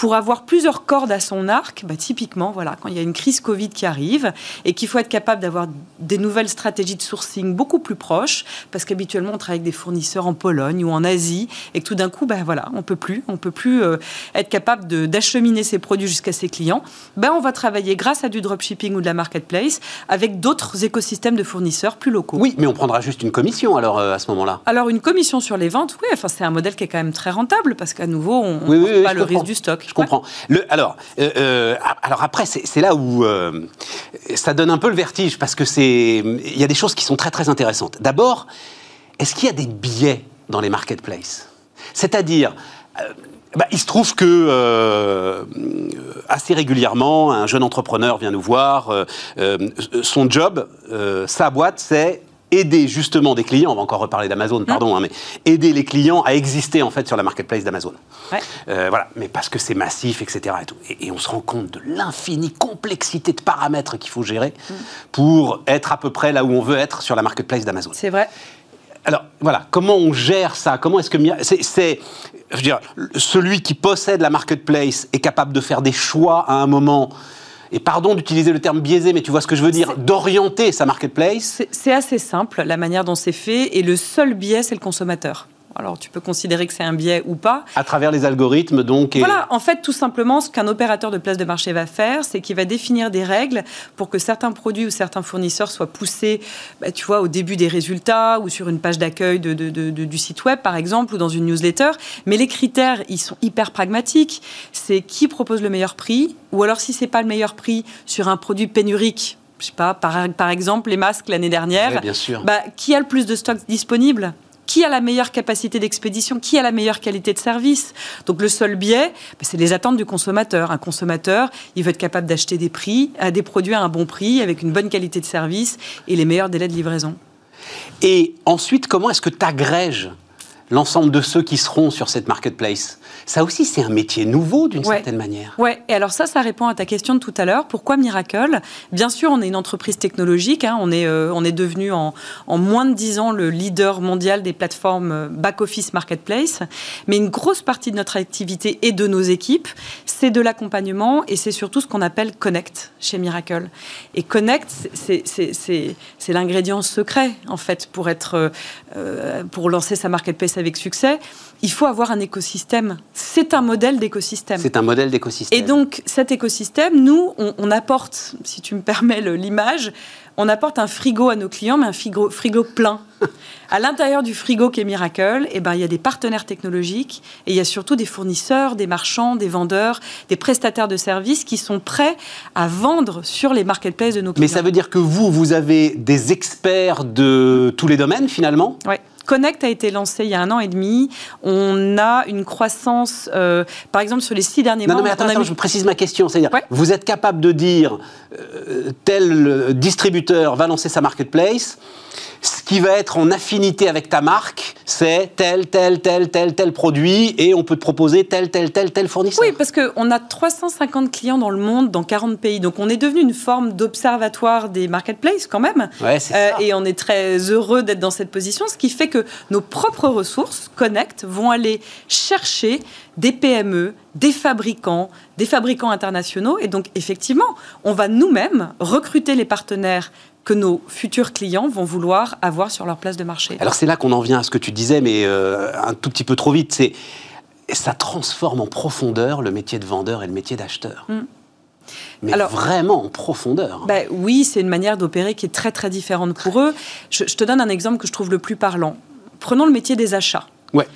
pour avoir plusieurs cordes à son arc, bah, typiquement, voilà, quand il y a une crise Covid qui arrive et qu'il faut être capable d'avoir des nouvelles stratégies de sourcing beaucoup plus proches, parce qu'habituellement on travaille avec des fournisseurs en Pologne ou en Asie, et que tout d'un coup, bah, voilà, on peut plus, on peut plus euh, être capable d'acheminer ses produits jusqu'à ses clients. Ben, on va travailler grâce à du dropshipping ou de la marketplace avec d'autres écosystèmes de fournisseurs plus locaux. Oui, mais on prendra juste une commission alors euh, à ce moment-là. Alors une commission sur les ventes, oui, enfin c'est un modèle qui est quand même très rentable parce qu'à nouveau on ne pas le risque du stock. Je comprends. Alors, euh, euh, alors après, c'est là où euh, ça donne un peu le vertige parce que c'est, il y a des choses qui sont très très intéressantes. D'abord, est-ce qu'il y a des biais dans les marketplaces? C'est-à-dire, bah, il se trouve que assez régulièrement, un jeune entrepreneur vient nous voir. son job, sa boîte, c'est aider justement des clients, on va encore reparler d'Amazon, pardon, hein, mais aider les clients à exister en fait sur la marketplace d'Amazon. Euh, voilà, mais parce que c'est massif, etc. Et, tout. Et, on se rend compte de l'infinie complexité de paramètres qu'il faut gérer mm. pour être à peu près là où on veut être sur la marketplace d'Amazon. C'est vrai. Alors voilà, comment on gère ça? Comment est-ce que c'est, je veux dire, celui qui possède la marketplace est capable de faire des choix à un moment et pardon d'utiliser le terme biaisé, mais tu vois ce que je veux dire, d'orienter sa marketplace C'est assez simple, la manière dont c'est fait, et le seul biais, c'est le consommateur. Alors tu peux considérer que c'est un biais ou pas. À travers les algorithmes, donc. Voilà, en fait, tout simplement, ce qu'un opérateur de place de marché va faire, c'est qu'il va définir des règles pour que certains produits ou certains fournisseurs soient poussés, bah, tu vois, au début des résultats ou sur une page d'accueil de, du site web, par exemple, ou dans une newsletter. Mais les critères, ils sont hyper pragmatiques. C'est qui propose le meilleur prix, ou alors si c'est pas le meilleur prix sur un produit pénurique, je sais pas, par, par exemple, les masques l'année dernière. bien sûr. Bah, qui a le plus de stocks disponibles? Qui a la meilleure capacité d'expédition, qui a la meilleure qualité de service. Donc le seul biais, ben, c'est les attentes du consommateur. Un consommateur, il veut être capable d'acheter des prix, des produits à un bon prix, avec une bonne qualité de service et les meilleurs délais de livraison. Et ensuite, comment est-ce que tu agrèges l'ensemble de ceux qui seront sur cette marketplace ça aussi, c'est un métier nouveau d'une certaine manière. Oui, et alors ça, ça répond à ta question de tout à l'heure. Pourquoi Miracle? Bien sûr, on est une entreprise technologique. Hein. on, est, euh, on est devenu en, en, moins de 10 ans le leader mondial des plateformes euh, back-office marketplace. Mais une grosse partie de notre activité et de nos équipes, c'est de l'accompagnement et c'est surtout ce qu'on appelle Connect chez Miracle. Et Connect, c'est l'ingrédient secret, en fait, pour, être, euh, pour lancer sa marketplace avec succès il faut avoir un écosystème. C'est un modèle d'écosystème. C'est un modèle d'écosystème. Et donc, cet écosystème, nous, on, apporte, si tu me permets l'image, on apporte un frigo à nos clients, mais un frigo, frigo plein. à l'intérieur du frigo qui est Miracle, eh ben, il y a des partenaires technologiques et il y a surtout des fournisseurs, des marchands, des vendeurs, des prestataires de services qui sont prêts à vendre sur les marketplaces de nos clients. Mais ça veut dire que vous, vous avez des experts de tous les domaines finalement? Oui. Connect a été lancé il y a un an et demi. On a une croissance, euh, par exemple, sur les six derniers mois. Non, mais attends, je précise ma question. C'est-à-dire, vous êtes capable de dire euh, tel distributeur va lancer sa marketplace ce qui va être en affinité avec ta marque, c'est tel, tel, tel, tel, tel produit et on peut te proposer tel, tel, tel, tel fournisseur. Oui, parce qu'on a 350 clients dans le monde, dans 40 pays. Donc on est devenu une forme d'observatoire des marketplaces quand même. Ouais, euh, et on est très heureux d'être dans cette position, ce qui fait que nos propres ressources, Connect, vont aller chercher des PME, des fabricants, des fabricants internationaux. Et donc, effectivement, on va nous-mêmes recruter les partenaires que nos futurs clients vont vouloir avoir sur leur place de marché. Alors c'est là qu'on en vient à ce que tu disais, mais euh, un tout petit peu trop vite. C'est ça transforme en profondeur le métier de vendeur et le métier d'acheteur. Hmm. Mais Alors, vraiment en profondeur. Bah, oui, c'est une manière d'opérer qui est très très différente pour eux. Je, je, te donne un exemple que je trouve le plus parlant. Prenons le métier des achats. Ouais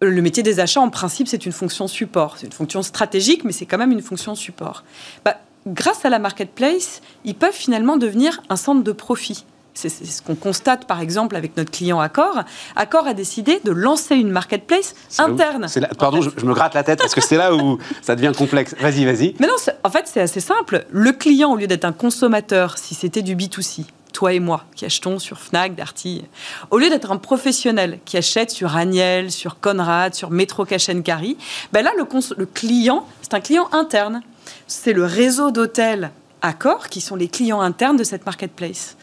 le métier des achats, en principe, c'est une fonction support. C'est une fonction stratégique, mais c'est quand même une fonction support. Bah, grâce à la marketplace, ils peuvent finalement devenir un centre de profit. C'est ce qu'on constate par exemple avec notre client Accor. Accor a décidé de lancer une marketplace interne. pardon, je, me gratte la tête parce que c'est là où ça devient complexe. Vas-y, vas-y. Mais non, en fait, c'est assez simple. Le client, au lieu d'être un consommateur, si c'était du B2C, toi et moi, qui achetons sur Fnac, Darty, au lieu d'être un professionnel qui achète sur Agnel, sur Conrad, sur Metro Cash Carry, ben là, le, le client, c'est un client interne. C'est le réseau d'hôtels Accor qui sont les clients internes de cette marketplace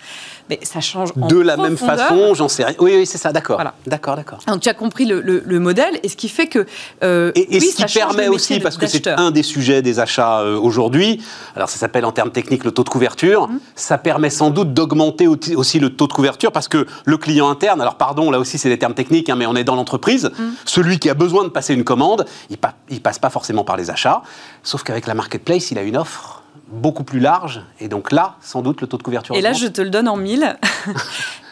mais ça change en De la même façon, j'en sais rien. Oui, oui, c'est ça, d'accord. D'accord, d'accord. Donc tu as compris le, modèle, et ce qui fait que... Euh, et, ce qui permet aussi, parce que c'est un des sujets des achats euh, aujourd'hui, alors ça s'appelle en termes techniques le taux de couverture, mmh. ça permet sans doute d'augmenter aussi le taux de couverture, parce que le client interne, alors pardon, là aussi c'est des termes techniques, hein, mais on est dans l'entreprise, mmh. celui qui a besoin de passer une commande, il, ne passe pas forcément par les achats, sauf qu'avec la marketplace, il a une offre beaucoup plus large. Et donc là, sans doute, le taux de couverture. Et là, je te le donne en mille.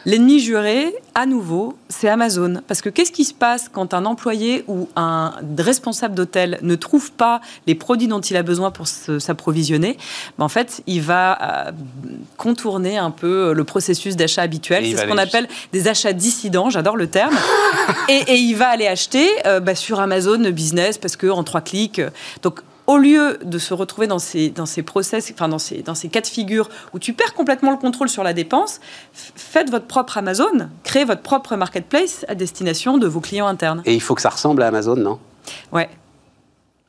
L'ennemi juré, à nouveau, c'est Amazon. Parce que qu'est-ce qui se passe quand un employé ou un responsable d'hôtel ne trouve pas les produits dont il a besoin pour s'approvisionner ben, En fait, il va euh, contourner un peu le processus d'achat habituel. C'est ce qu'on appelle des achats dissidents, j'adore le terme. et, il va aller acheter euh, bah, sur Amazon Business parce qu'en trois clics. Donc, au lieu de se retrouver dans ces, dans ces process, enfin dans ces, dans ces cas de figure où tu perds complètement le contrôle sur la dépense, faites votre propre Amazon, créez votre propre marketplace à destination de vos clients internes. Et il faut que ça ressemble à Amazon, non? Ouais.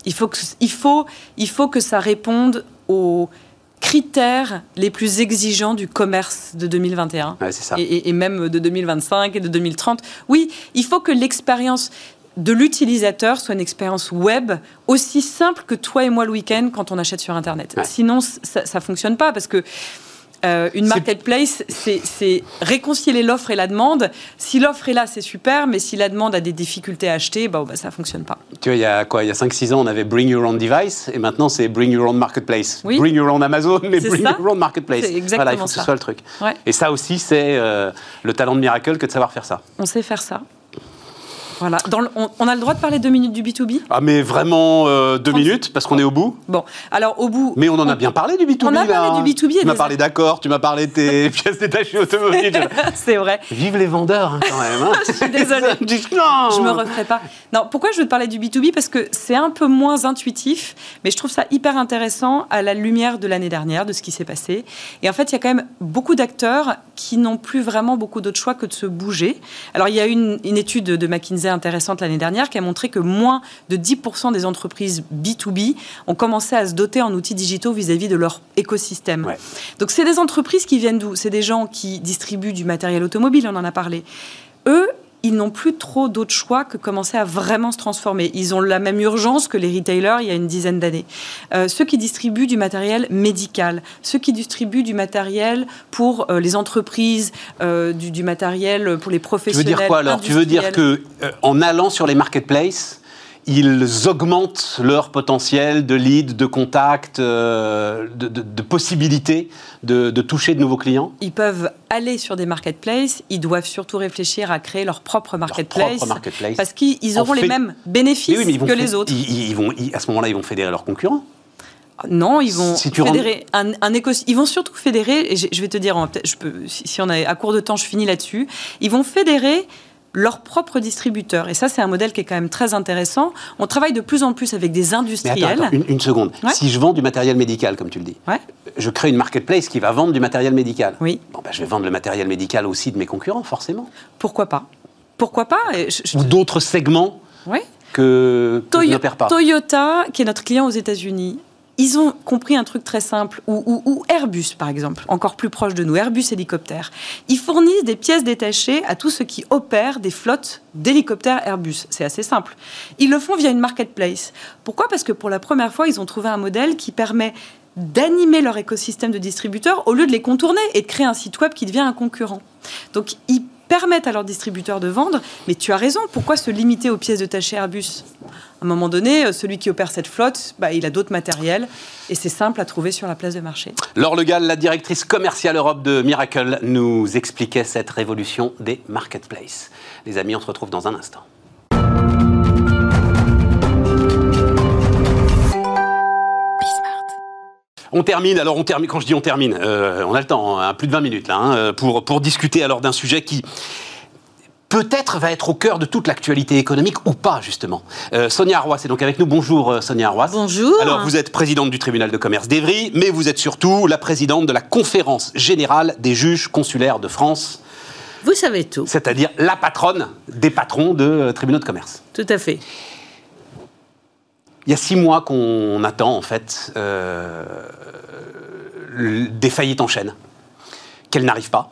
Il faut, que, il, faut, il faut que ça réponde aux critères les plus exigeants du commerce de 2021 ouais, ça. Et, et, même de 2025 et de 2030. Oui, il faut que l'expérience de l'utilisateur soit une expérience web aussi simple que toi et moi le week-end quand on achète sur Internet. Sinon, ça ne fonctionne pas parce que euh, une marketplace, c'est réconcilier l'offre et la demande. Si l'offre est là, c'est super, mais si la demande a des difficultés à acheter, bah, bah ça ne fonctionne pas. Tu vois, il y a quoi Il y a 5-6 ans, on avait Bring Your Own Device, et maintenant, c'est Bring Your Own Marketplace. Bring Your Own Amazon, mais Bring Your Own Marketplace. Exactement voilà, il faut que ce soit le truc. Et ça aussi, c'est euh, le talent de Miracle que de savoir faire ça. On sait faire ça. Voilà. on, a le droit de parler deux minutes du B2B Ah, mais vraiment euh, deux minutes, parce qu'on est au bout Bon, alors au bout. Mais on en a bien parlé du B2B. On a parlé du B2B. Tu m'as parlé d'accord, tu m'as parlé de tes pièces détachées automobiles. C'est vrai. Vive les vendeurs, hein, quand même. Hein. je suis désolée. non Je me referai pas. Non, pourquoi je veux te parler du B2B Parce que c'est un peu moins intuitif, mais je trouve ça hyper intéressant à la lumière de l'année dernière, de ce qui s'est passé. Et en fait, il y a quand même beaucoup d'acteurs qui n'ont plus vraiment beaucoup d'autres choix que de se bouger. Alors, il y a une, une étude de McKinsey intéressante l'année dernière qui a montré que moins de 10% des entreprises B2B ont commencé à se doter en outils digitaux vis-à-vis de leur écosystème. Donc c'est des entreprises qui viennent d'où? C'est des gens qui distribuent du matériel automobile, on en a parlé. Eux, ils n'ont plus trop d'autres choix que commencer à vraiment se transformer. Ils ont la même urgence que les retailers il y a une dizaine d'années. Euh, ceux qui distribuent du matériel médical, ceux qui distribuent du matériel pour euh, les entreprises, euh, du, matériel pour les professionnels. Tu veux dire quoi alors? Tu veux dire que en allant sur les marketplaces, ils augmentent leur potentiel de lead, de contact, de, de, possibilités de, toucher de nouveaux clients Ils peuvent aller sur des marketplaces, ils doivent surtout réfléchir à créer leur propre marketplace, parce qu'ils auront les mêmes bénéfices que les autres. Ils, vont, à ce moment-là, ils vont fédérer leurs concurrents non, ils vont fédérer un, un Ils vont surtout fédérer. Et je vais te dire, je peux, si on est à court de temps, je finis là-dessus. Ils vont fédérer leurs propres distributeurs. Et ça, c'est un modèle qui est quand même très intéressant. On travaille de plus en plus avec des industriels. une, seconde. Si je vends du matériel médical, comme tu le dis, je crée une marketplace qui va vendre du matériel médical. Oui. Bon, ben, je vais vendre le matériel médical aussi de mes concurrents, forcément. Pourquoi pas? Pourquoi pas? Ou d'autres segments que, que pas. Toyota, qui est notre client aux États-Unis, ils ont compris un truc très simple, ou, Airbus par exemple, encore plus proche de nous, Airbus hélicoptère. Ils fournissent des pièces détachées à tous ceux qui opèrent des flottes d'hélicoptères Airbus. C'est assez simple. Ils le font via une marketplace. Pourquoi? Parce que pour la première fois, ils ont trouvé un modèle qui permet d'animer leur écosystème de distributeurs au lieu de les contourner et de créer un site web qui devient un concurrent. Donc ils permettent à leurs distributeurs de vendre, mais tu as raison, pourquoi se limiter aux pièces détachées Airbus? À un moment donné, euh, celui qui opère cette flotte, bah, il a d'autres matériels et c'est simple à trouver sur la place de marché. Laure Legal, la directrice commerciale Europe de Miracle, nous expliquait cette révolution des marketplaces. Les amis, on se retrouve dans un instant. On termine, alors on termine, quand je dis on termine, euh, on a le temps, hein, plus de 20 minutes là, hein, pour, pour discuter alors d'un sujet qui peut-être va être au cœur de toute l'actualité économique ou pas, justement. Euh, Sonia Arroas est donc avec nous. Bonjour euh, Sonia Arroas. Bonjour. Alors vous êtes présidente du tribunal de commerce d'Evry, mais vous êtes surtout la présidente de la conférence générale des juges consulaires de France. Vous savez tout. C'est-à-dire la patronne des patrons de euh, tribunaux de commerce. Tout à fait. Il y a six mois qu'on attend, en fait, euh, des faillites en chaîne, qu'elles n'arrivent pas.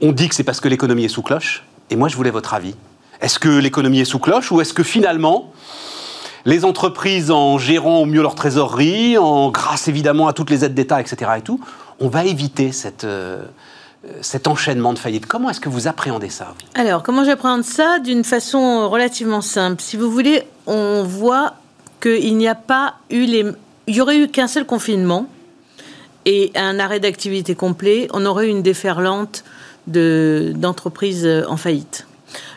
On dit que c'est parce que l'économie est sous cloche. Et moi, je voulais votre avis. Est-ce que l'économie est sous cloche ou est-ce que finalement, les entreprises, en gérant au mieux leur trésorerie, en grâce évidemment à toutes les aides d'État, etc. et on va éviter cette, euh, cet enchaînement de faillites? Comment est-ce que vous appréhendez ça Alors, comment j'appréhende ça? D'une façon relativement simple. Si vous voulez, on voit qu'il n'y a pas eu les... Il y aurait eu qu'un seul confinement et un arrêt d'activité complet, on aurait eu une déferlante d'entreprises en faillite.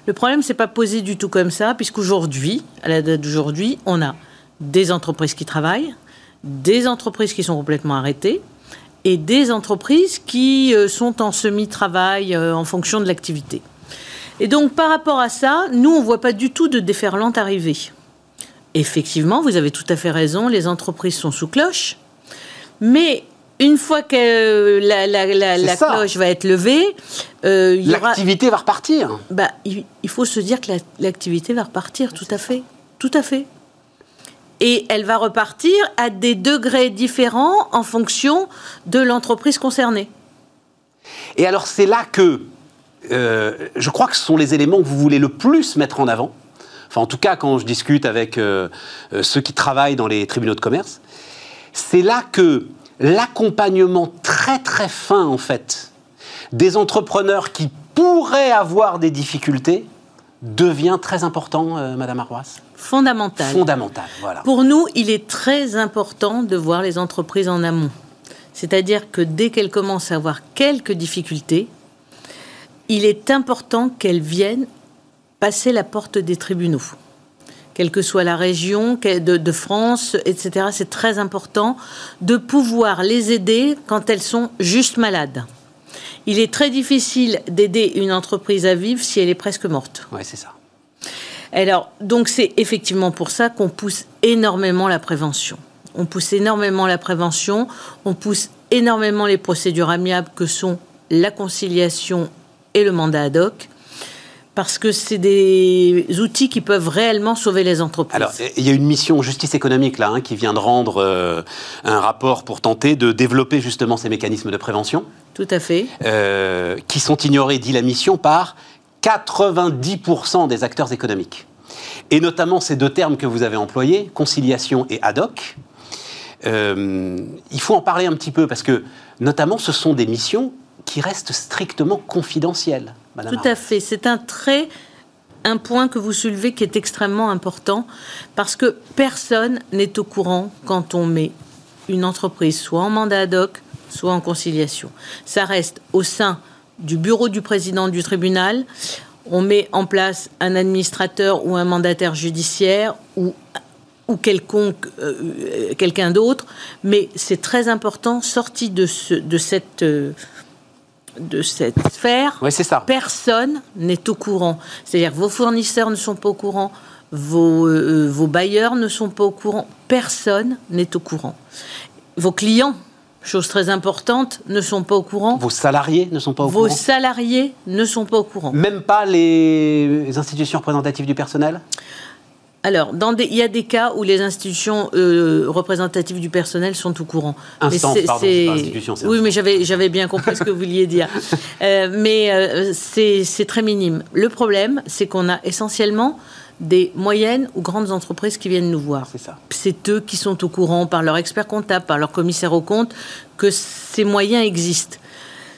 Le problème, c'est pas posé du tout comme ça, puisqu'aujourd'hui, à la date d'aujourd'hui, on a des entreprises qui travaillent, des entreprises qui sont complètement arrêtées, et des entreprises qui euh, sont en semi-travail euh, en fonction de l'activité. Et donc, par rapport à ça, nous, on voit pas du tout de déferlante arriver. Effectivement, vous avez tout à fait raison, les entreprises sont sous cloche, mais une fois que la, cloche va être levée, euh, l'activité va repartir. Bah, il, faut se dire que l'activité va repartir, tout à fait, tout à fait. Et elle va repartir à des degrés différents en fonction de l'entreprise concernée. Et alors c'est là que euh, je crois que ce sont les éléments que vous voulez le plus mettre en avant. Enfin, en tout cas, quand je discute avec ceux qui travaillent dans les tribunaux de commerce, c'est là que l'accompagnement très très fin en fait des entrepreneurs qui pourraient avoir des difficultés devient très important, euh, Madame Arroas Fondamental. Fondamental, voilà. Pour nous, il est très important de voir les entreprises en amont. C'est-à-dire que dès qu'elles commencent à avoir quelques difficultés, il est important qu'elles viennent passer la porte des tribunaux quelle que soit la région de, France, etc. C'est très important de pouvoir les aider quand elles sont juste malades. Il est très difficile d'aider une entreprise à vivre si elle est presque morte. Oui, c'est ça. Alors, donc c'est effectivement pour ça qu'on pousse énormément la prévention. On pousse énormément la prévention, on pousse énormément les procédures amiables que sont la conciliation et le mandat ad hoc parce que c'est des outils qui peuvent réellement sauver les entreprises. Alors, il y a une mission justice économique là, hein, qui vient de rendre euh, un rapport pour tenter de développer justement ces mécanismes de prévention. Tout à fait. Euh, qui sont ignorés, dit la mission, par 90% des acteurs économiques. Et notamment ces deux termes que vous avez employés, conciliation et ad hoc. Euh, il faut en parler un petit peu parce que, notamment, ce sont des missions qui restent strictement confidentielles. Tout à fait. C'est un très un point que vous soulevez qui est extrêmement important parce que personne n'est au courant quand on met une entreprise soit en mandat ad hoc, soit en conciliation. Ça reste au sein du bureau du président du tribunal. On met en place un administrateur ou un mandataire judiciaire ou ou quelconque euh, quelqu'un d'autre, mais c'est très important, sorti de, ce, de cette euh, de cette sphère, ça. personne n'est au courant. C'est-à-dire vos fournisseurs ne sont pas au courant, vos, euh, vos bailleurs ne sont pas au courant, personne n'est au courant. Vos clients, chose très importante, ne sont pas au courant. Vos salariés ne sont pas au courant. Vos salariés ne sont pas au courant. Même pas les institutions représentatives du personnel? Alors, il y a des cas où les institutions euh, représentatives du personnel sont au courant. Instance, pardon, institution, Oui, mais j'avais bien compris ce que vous vouliez dire. Euh, mais euh, c'est très minime. Le problème, c'est qu'on a essentiellement des moyennes ou grandes entreprises qui viennent nous voir. C'est ça. C'est eux qui sont au courant par leur expert comptable, par leur commissaire au compte, que ces moyens existent.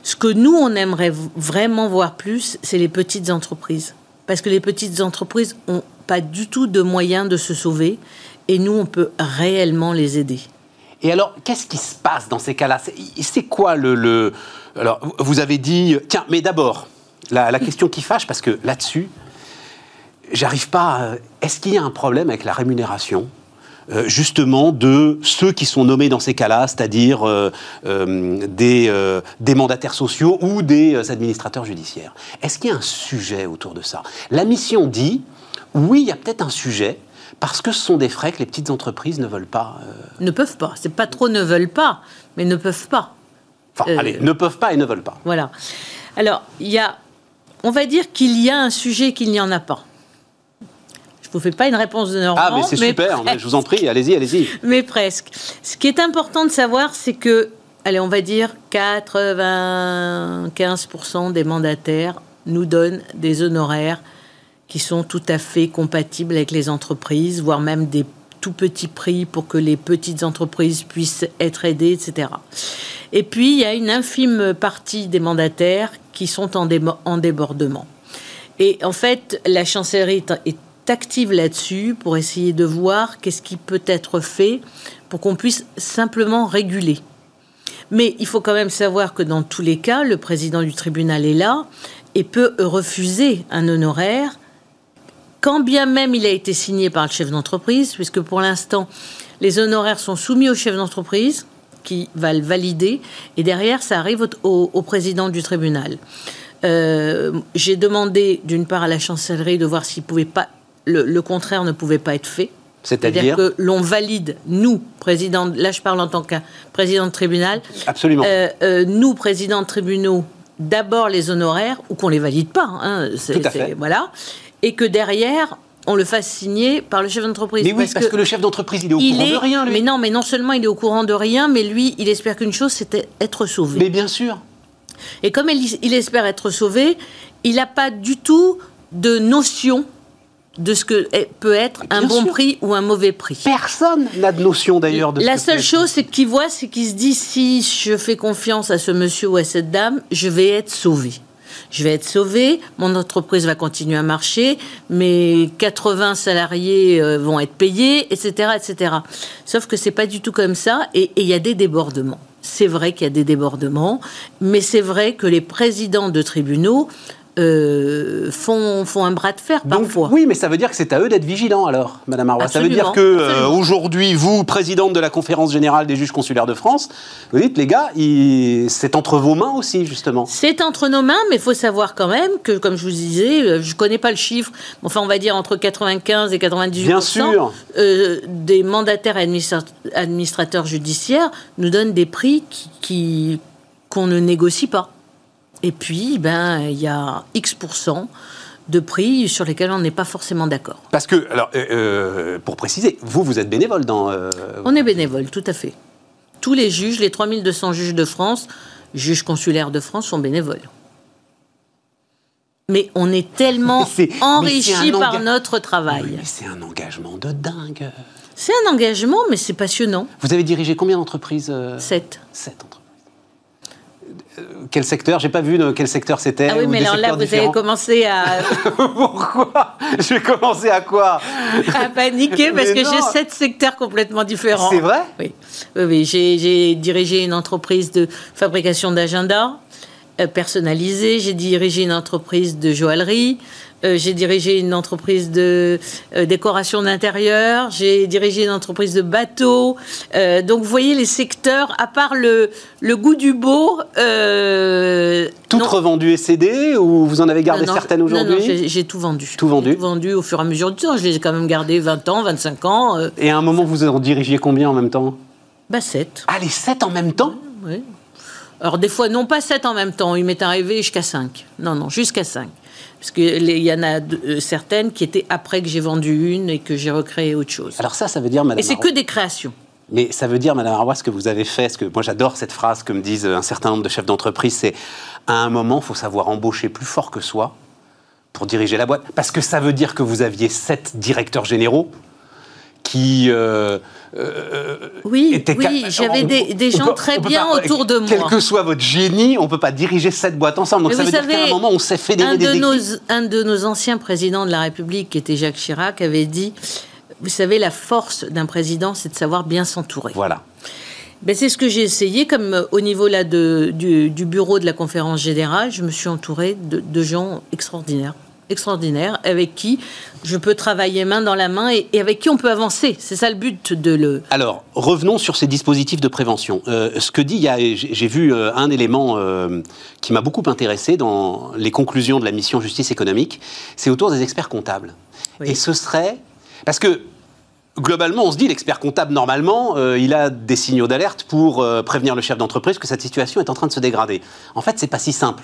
Ce que nous, on aimerait vraiment voir plus, c'est les petites entreprises. Parce que les petites entreprises ont pas du tout de moyens de se sauver et nous, on peut réellement les aider. Et alors, qu'est-ce qui se passe dans ces cas-là? C'est quoi le, Alors, vous avez dit... Tiens, mais d'abord, la, question qui fâche, parce que là-dessus, j'arrive pas... Est-ce qu'il y a un problème avec la rémunération euh, justement de ceux qui sont nommés dans ces cas-là, c'est-à-dire euh, des, des, mandataires sociaux ou des administrateurs judiciaires? Est-ce qu'il y a un sujet autour de ça? La mission dit, oui, il y a peut-être un sujet, parce que ce sont des frais que les petites entreprises ne veulent pas. Ne peuvent pas. C'est pas trop ne veulent pas, mais ne peuvent pas. Enfin, allez, ne peuvent pas et ne veulent pas. Voilà. Alors, il y a, on va dire qu'il y a un sujet qu'il n'y en a pas. Je vous fais pas une réponse de Normand. Ah, mais c'est super, je vous en prie, allez-y, allez-y. Mais presque. Ce qui est important de savoir, c'est que, allez, on va dire 95% des mandataires nous donnent des honoraires qui sont tout à fait compatibles avec les entreprises, voire même des tout petits prix pour que les petites entreprises puissent être aidées, etc. Et puis, il y a une infime partie des mandataires qui sont en, en débordement. Et en fait, la chancellerie est active là-dessus pour essayer de voir qu'est-ce qui peut être fait pour qu'on puisse simplement réguler. Mais il faut quand même savoir que dans tous les cas, le président du tribunal est là et peut refuser un honoraire quand bien même il a été signé par le chef d'entreprise, puisque pour l'instant, les honoraires sont soumis au chef d'entreprise qui va le valider, et derrière, ça arrive au, président du tribunal. Euh, j'ai demandé d'une part à la chancellerie de voir s'il pouvait pas le, contraire ne pouvait pas être fait. C'est-à-dire que l'on valide, nous, président, là je parle en tant que président de tribunal. Absolument. Euh, euh, nous, président de tribunaux, d'abord les honoraires, ou qu'on les valide pas. Hein, Tout à fait. Voilà. Et que derrière, on le fasse signer par le chef d'entreprise. Mais oui, parce, que, le chef d'entreprise, il est au courant de rien, lui. Mais non, mais non seulement il est au courant de rien, mais lui, il espère qu'une chose, c'est être sauvé. Mais bien sûr. Et comme il, il espère être sauvé, il n'a pas du tout de notion de ce que peut être un bon prix ou un mauvais prix. Personne n'a de notion d'ailleurs de La seule chose c'est qu'il voit, c'est qu'il se dit si je fais confiance à ce monsieur ou à cette dame, je vais être sauvé. Je vais être sauvé, mon entreprise va continuer à marcher, mes 80 salariés euh, vont être payés, etc., etc. Sauf que c'est pas du tout comme ça, et il y a des débordements. C'est vrai qu'il y a des débordements, mais c'est vrai que les présidents de tribunaux euh, font, font, un bras de fer parfois. oui, mais ça veut dire que c'est à eux d'être vigilants alors, Madame Arroy. Ça veut dire que euh, aujourd'hui, vous, présidente de la conférence générale des juges consulaires de France, vous dites les gars, c'est entre vos mains aussi justement. C'est entre nos mains, mais il faut savoir quand même que, comme je vous disais, euh, je connais pas le chiffre, enfin on va dire entre 95 et 98 Bien sûr. des mandataires et administrateurs judiciaires nous donnent des prix qui qu'on ne négocie pas. Et puis, ben, il y a X% de prix sur lesquels on n'est pas forcément d'accord. Parce que, alors, euh, euh, pour préciser, vous, vous êtes bénévole dans... Euh, on est bénévole, tout à fait. Tous les juges, les 3200 juges de France, juges consulaires de France, sont bénévoles. Mais on est tellement enrichi par notre travail. c'est un engagement de dingue. C'est un engagement, mais c'est passionnant. Vous avez dirigé combien d'entreprises Sept. Sept entreprises quel secteur? J'ai pas vu de quel secteur c'était. Ah oui, mais alors là, vous avez commencé à. Pourquoi? Je vais commencer à quoi? À paniquer parce que j'ai sept secteurs complètement différents. C'est vrai? Oui. Oui, J'ai dirigé une entreprise de fabrication d'agenda euh, personnalisé. J'ai dirigé une entreprise de joaillerie. Euh, j'ai dirigé une entreprise de euh, décoration d'intérieur, j'ai dirigé une entreprise de bateau. Euh, donc vous voyez les secteurs, à part le, le goût du beau. Toutes revendues et cédées ou vous en avez gardé certaines aujourd'hui Non, non j'ai tout vendu. Tout vendu Tout vendu au fur et à mesure du temps. Je les ai quand même gardées 20 ans, 25 ans. Et à un moment, vous en dirigiez combien en même temps? Bah 7. Ah, les 7 en même temps? Oui. Alors des fois, non pas 7 en même temps, il m'est arrivé jusqu'à 5. Non, non, jusqu'à 5. Parce qu'il y en a euh, certaines qui étaient après que j'ai vendu une et que j'ai recréé autre chose. Alors ça, ça veut dire, Madame Et c'est que des créations. Mais ça veut dire, Madame Arroy, ce que vous avez fait, ce que moi j'adore cette phrase que me disent un certain nombre de chefs d'entreprise, c'est à un moment, il faut savoir embaucher plus fort que soi pour diriger la boîte. Parce que ça veut dire que vous aviez sept directeurs généraux qui euh, euh, oui, oui j'avais des, gens très bien autour de moi. Quel que soit votre génie, on ne peut pas diriger cette boîte ensemble. Donc ça veut dire qu'à un moment, on s'est fédérer un des de Nos, un de nos anciens présidents de la République, qui était Jacques Chirac, avait dit, vous savez, la force d'un président, c'est de savoir bien s'entourer. Voilà. Ben, c'est ce que j'ai essayé, comme euh, au niveau là, de, du, bureau de la conférence générale, je me suis entouré de, de gens extraordinaires. Extraordinaires, avec qui je peux travailler main dans la main et, avec qui on peut avancer. C'est ça le but de le. Alors, revenons sur ces dispositifs de prévention. Euh, ce que dit, j'ai vu euh, un élément euh, qui m'a beaucoup intéressé dans les conclusions de la mission justice économique, c'est autour des experts comptables. Et ce serait. Parce que globalement, on se dit, l'expert comptable, normalement, il a des signaux d'alerte pour prévenir le chef d'entreprise que cette situation est en train de se dégrader. En fait, c'est pas si simple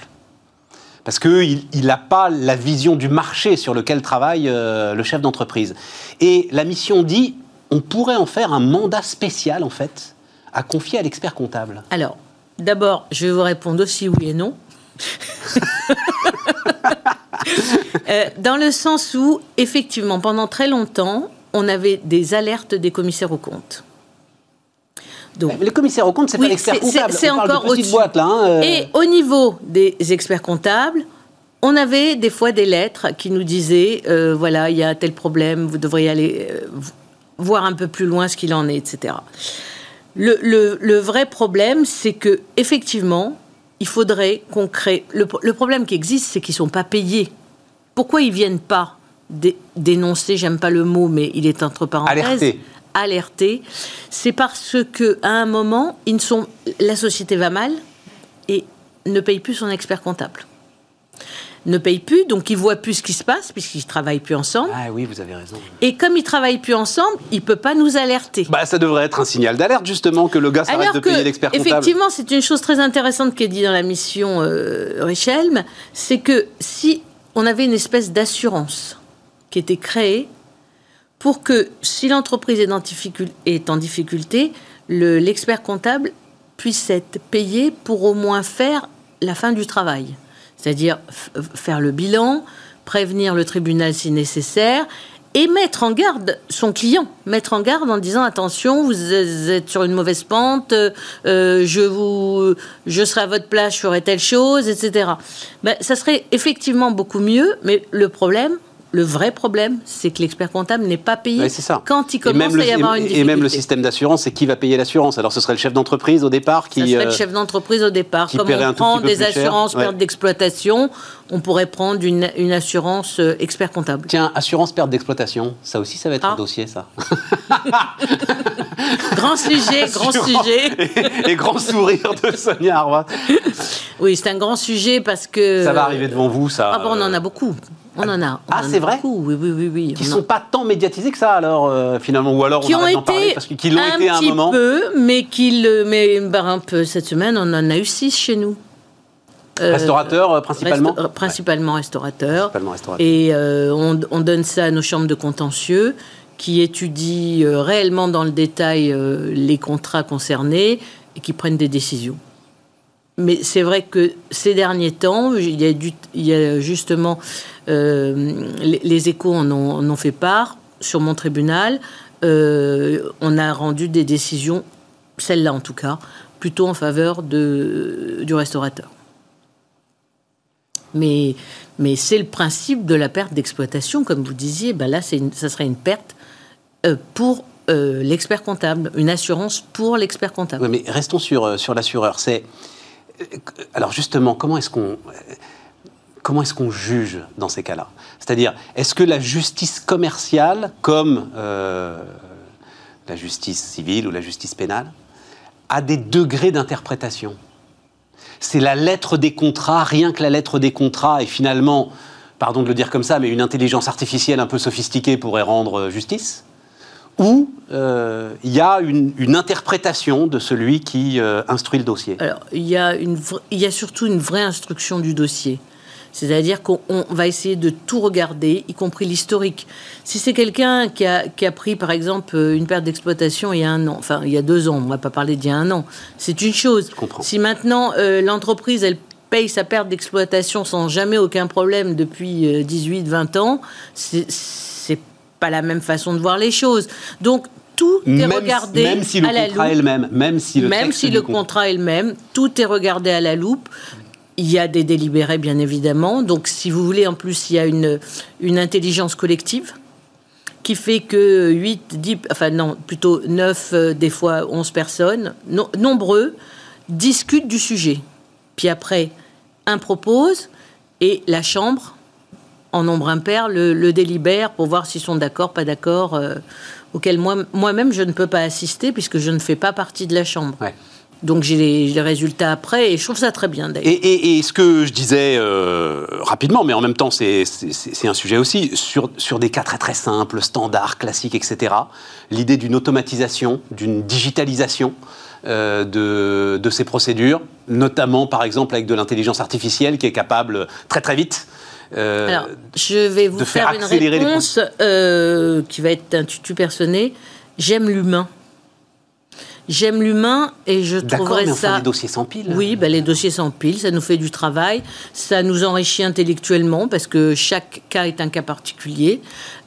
parce qu'il n'a pas la vision du marché sur lequel travaille euh, le chef d'entreprise. Et la mission dit, on pourrait en faire un mandat spécial, en fait, à confier à l'expert comptable. Alors, d'abord, je vais vous répondre aussi oui et non. Euh, dans le sens où, effectivement, pendant très longtemps, on avait des alertes des commissaires aux comptes. Donc, le commissaire au compte, c'est pas l'expert comptable. C'est encore au boîte, là. Hein, euh. Et au niveau des experts comptables, on avait des fois des lettres qui nous disaient euh, voilà, il y a tel problème, vous devriez aller euh, voir un peu plus loin ce qu'il en est, etc. Le, le, vrai problème, c'est que effectivement, il faudrait qu'on crée. Le, problème qui existe, c'est qu'ils sont pas payés. Pourquoi ils viennent pas dénoncer J'aime pas le mot, mais il est entre parenthèses alerter, c'est parce que à un moment, ils sont, la société va mal et ne paye plus son expert comptable. Ne paye plus, donc ils voient plus ce qui se passe puisqu'ils travaillent plus ensemble. Ah oui, vous avez raison. Et comme ils travaillent plus ensemble, il peut pas nous alerter. Bah, ça devrait être un signal d'alerte justement que le gars s'arrête de payer l'expert comptable. Effectivement, c'est une chose très intéressante qui est dit dans la mission euh, Richelme, c'est que si on avait une espèce d'assurance qui était créée pour que si l'entreprise est, en difficulté, l'expert comptable puisse être payé pour au moins faire la fin du travail. C'est-à-dire faire le bilan, prévenir le tribunal si nécessaire et mettre en garde son client, mettre en garde en disant attention, vous êtes sur une mauvaise pente, euh, je vous, je serai à votre place, je ferai telle chose, etc. Ben, ça serait effectivement beaucoup mieux, mais le problème, le vrai problème, c'est que l'expert comptable n'est pas payé quand il commence à y avoir une difficulté. Et même le système d'assurance, c'est qui va payer l'assurance? Alors ce serait le chef d'entreprise au départ qui. Ça serait le euh, chef d'entreprise au départ. Comme on prend des assurances perte d'exploitation, on pourrait prendre une, assurance euh, expert comptable. Tiens, assurance perte d'exploitation, ça aussi, ça va être un ah. dossier, ça. grand sujet, grand sujet. Et, grand sourire de Sonia Arwa. Oui, c'est un grand sujet parce que. Ça va arriver devant vous, ça. Ah bon, on en a beaucoup. On en a. ah, c'est vrai Oui, oui, oui. oui qui ne sont pas tant médiatisés que ça, alors, euh, finalement Ou alors qui on ont été parce qu'ils l'ont été à un moment peu, mais, qui mais bah, un peu cette semaine, on en a eu six chez nous. Euh, restaurateurs, euh, principalement Principalement restaurateurs. Et on, on, donne ça à nos chambres de contentieux qui étudient réellement dans le détail les contrats concernés et qui prennent des décisions mais c'est vrai que ces derniers temps, il y a, justement euh, les, échos en ont, fait part sur mon tribunal. Euh, on a rendu des décisions, celle-là en tout cas, plutôt en faveur de, du restaurateur. Mais, mais c'est le principe de la perte d'exploitation, comme vous disiez. Ben là, ça serait une perte euh, pour l'expert comptable, une assurance pour l'expert comptable. mais restons sur, sur l'assureur. C'est alors justement, comment est-ce qu'on juge dans ces cas-là? C'est-à-dire, est-ce que la justice commerciale, comme euh, la justice civile ou la justice pénale, a des degrés d'interprétation? C'est la lettre des contrats, rien que la lettre des contrats, et finalement, pardon de le dire comme ça, mais une intelligence artificielle un peu sophistiquée pourrait rendre justice? Ou euh, il y a une, interprétation de celui qui euh, instruit le dossier Alors, il y, a une, il y a surtout une vraie instruction du dossier. C'est-à-dire qu'on va essayer de tout regarder, y compris l'historique. Si c'est quelqu'un qui a, qui a, pris, par exemple, une perte d'exploitation il y a un an, enfin, il y a deux ans, on ne va pas parler d'il y a un an, c'est une chose. Si maintenant, euh, l'entreprise, elle paye sa perte d'exploitation sans jamais aucun problème depuis 18, 20 ans, c'est pas la même façon de voir les choses. Donc tout est regardé même si le à la contrat loupe. Est le même, même si le, même si le contrat est le même, tout est regardé à la loupe. Il y a des délibérés, bien évidemment. Donc, si vous voulez, en plus, il y a une, une intelligence collective qui fait que 8, 10, enfin non, plutôt 9, euh, des fois 11 personnes, nombreux, discutent du sujet. Puis après, un propose et la Chambre en nombre impair le, le délibèrent pour voir s'ils sont d'accord, pas d'accord, euh, auquel moi, moi-même je ne peux pas assister puisque je ne fais pas partie de la Chambre. Donc j'ai les, résultats après et je trouve ça très bien d'ailleurs. Et, ce que je disais euh, rapidement, mais en même temps c'est un sujet aussi, sur, sur des cas très très simples, standards, classiques, etc., l'idée d'une automatisation, d'une digitalisation euh, de, de, ces procédures, notamment par exemple avec de l'intelligence artificielle qui est capable très très vite euh, Alors, je vais vous faire, une réponse euh, qui va être un tutu personné. J'aime l'humain. J'aime l'humain et je trouverais mais ça. les dossiers sans pile. Oui, ben, les dossiers sans pile, ça nous fait du travail, ça nous enrichit intellectuellement parce que chaque cas est un cas particulier.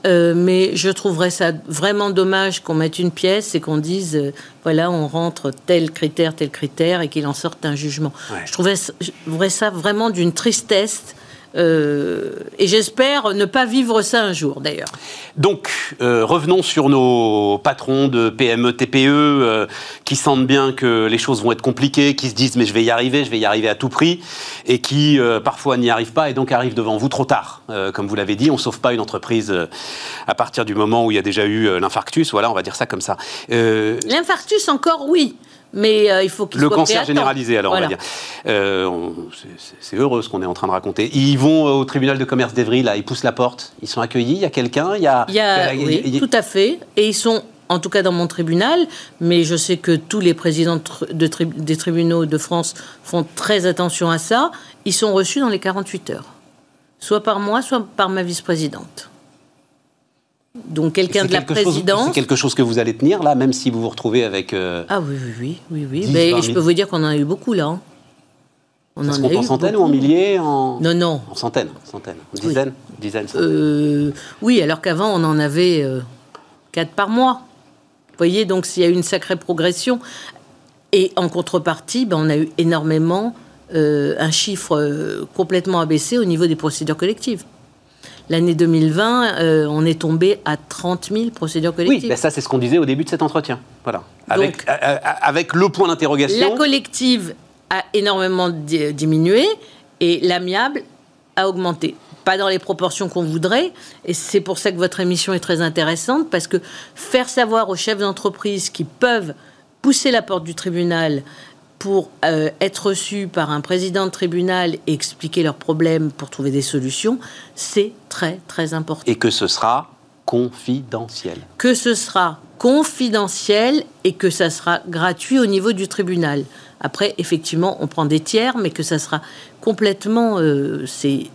Euh, mais je trouverais ça vraiment dommage qu'on mette une pièce et qu'on dise voilà, on rentre tel critère, tel critère et qu'il en sorte un jugement. Je trouverais ça vraiment d'une tristesse euh, et j'espère ne pas vivre ça un jour, d'ailleurs. Donc, euh, revenons sur nos patrons de PME, TPE, euh, qui sentent bien que les choses vont être compliquées, qui se disent mais je vais y arriver, je vais y arriver à tout prix, et qui parfois n'y arrivent pas et donc arrivent devant vous trop tard. comme vous l'avez dit, on ne sauve pas une entreprise à partir du moment où il y a déjà eu l'infarctus. Voilà, on va dire ça comme ça. L'infarctus encore, oui mais euh, il faut qu'il Le cancer généralisé, alors on va dire. Euh, c'est heureux ce qu'on est en train de raconter. Ils vont euh, au tribunal de commerce d'Evry, là, ils poussent la porte, ils sont accueillis, il y a quelqu'un, il y a... Il y a, oui, tout à fait, et ils sont en tout cas dans mon tribunal, mais je sais que tous les présidents de des tribunaux de France font très attention à ça, ils sont reçus dans les 48 heures, soit par moi, soit par ma vice-présidente. Donc quelqu'un de la présidence. C'est quelque chose que vous allez tenir là, même si vous vous retrouvez avec. Euh, ah oui, oui, oui, oui. Mais je peux vous dire qu'on en a eu beaucoup là. Hein. On Ça en, a eu en centaines ou en milliers en... Non, non. En centaines, centaines. En dizaines, oui. dizaines euh, oui, alors qu'avant on en avait euh, quatre par mois. Vous voyez, donc s'il y a eu une sacrée progression. Et en contrepartie, ben, on a eu énormément un chiffre complètement abaissé au niveau des procédures collectives. L'année 2020, euh, on est tombé à 30 000 procédures collectives. Oui, ben ça c'est ce qu'on disait au début de cet entretien. Voilà. Avec, euh, euh, avec le point d'interrogation. La collective a énormément diminué et l'amiable a augmenté. Pas dans les proportions qu'on voudrait, et c'est pour ça que votre émission est très intéressante, parce que faire savoir aux chefs d'entreprise qui peuvent pousser la porte du tribunal pour euh, être reçus par un président de tribunal et expliquer leurs problèmes pour trouver des solutions, c'est très très important. Et que ce sera confidentiel. Que ce sera confidentiel et que ça sera gratuit au niveau du tribunal. Après, effectivement, on prend des tiers, mais que ça sera complètement, euh, c'est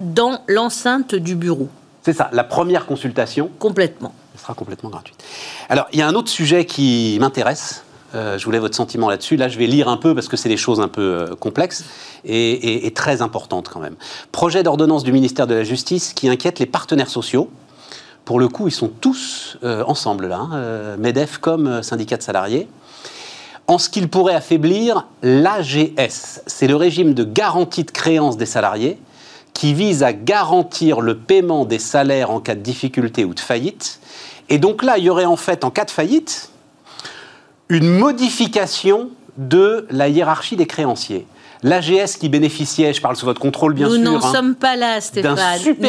dans l'enceinte du bureau. C'est ça, la première consultation. Complètement. sera complètement gratuite. Alors, il y a un autre sujet qui m'intéresse, euh, je voulais votre sentiment là-dessus. Là, je vais lire un peu parce que c'est des choses un peu euh, complexes et, très importantes quand même. Projet d'ordonnance du ministère de la Justice qui inquiète les partenaires sociaux. Pour le coup, ils sont tous euh, ensemble là, hein, MEDEF comme syndicat de salariés. En ce qu'il pourrait affaiblir l'AGS, c'est le régime de garantie de créance des salariés qui vise à garantir le paiement des salaires en cas de difficulté ou de faillite. Et donc là, il y aurait en fait, en cas de faillite, une modification de la hiérarchie des créanciers. L'AGS qui bénéficiait, je parle sous votre contrôle bien sûr. Nous n'en hein, sommes pas là, Stéphane.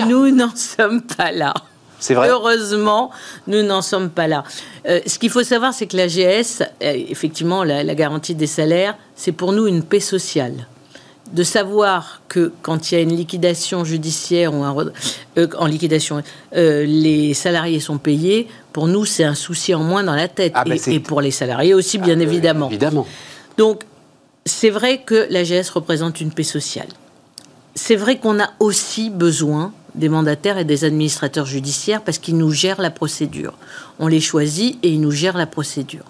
Nous n'en sommes pas là. C'est vrai. Heureusement, nous n'en sommes pas là. Euh, ce qu'il faut savoir, c'est que l'AGS, euh, effectivement, la, la, garantie des salaires, c'est pour nous une paix sociale de savoir que quand il y a une liquidation judiciaire ou un, euh, en liquidation, euh, les salariés sont payés, pour nous, c'est un souci en moins dans la tête. Ah, ben, et, pour les salariés aussi, bien ah, évidemment. évidemment. Donc, c'est vrai que l'AGS représente une paix sociale. C'est vrai qu'on a aussi besoin des mandataires et des administrateurs judiciaires parce qu'ils nous gèrent la procédure. On les choisit et ils nous gèrent la procédure.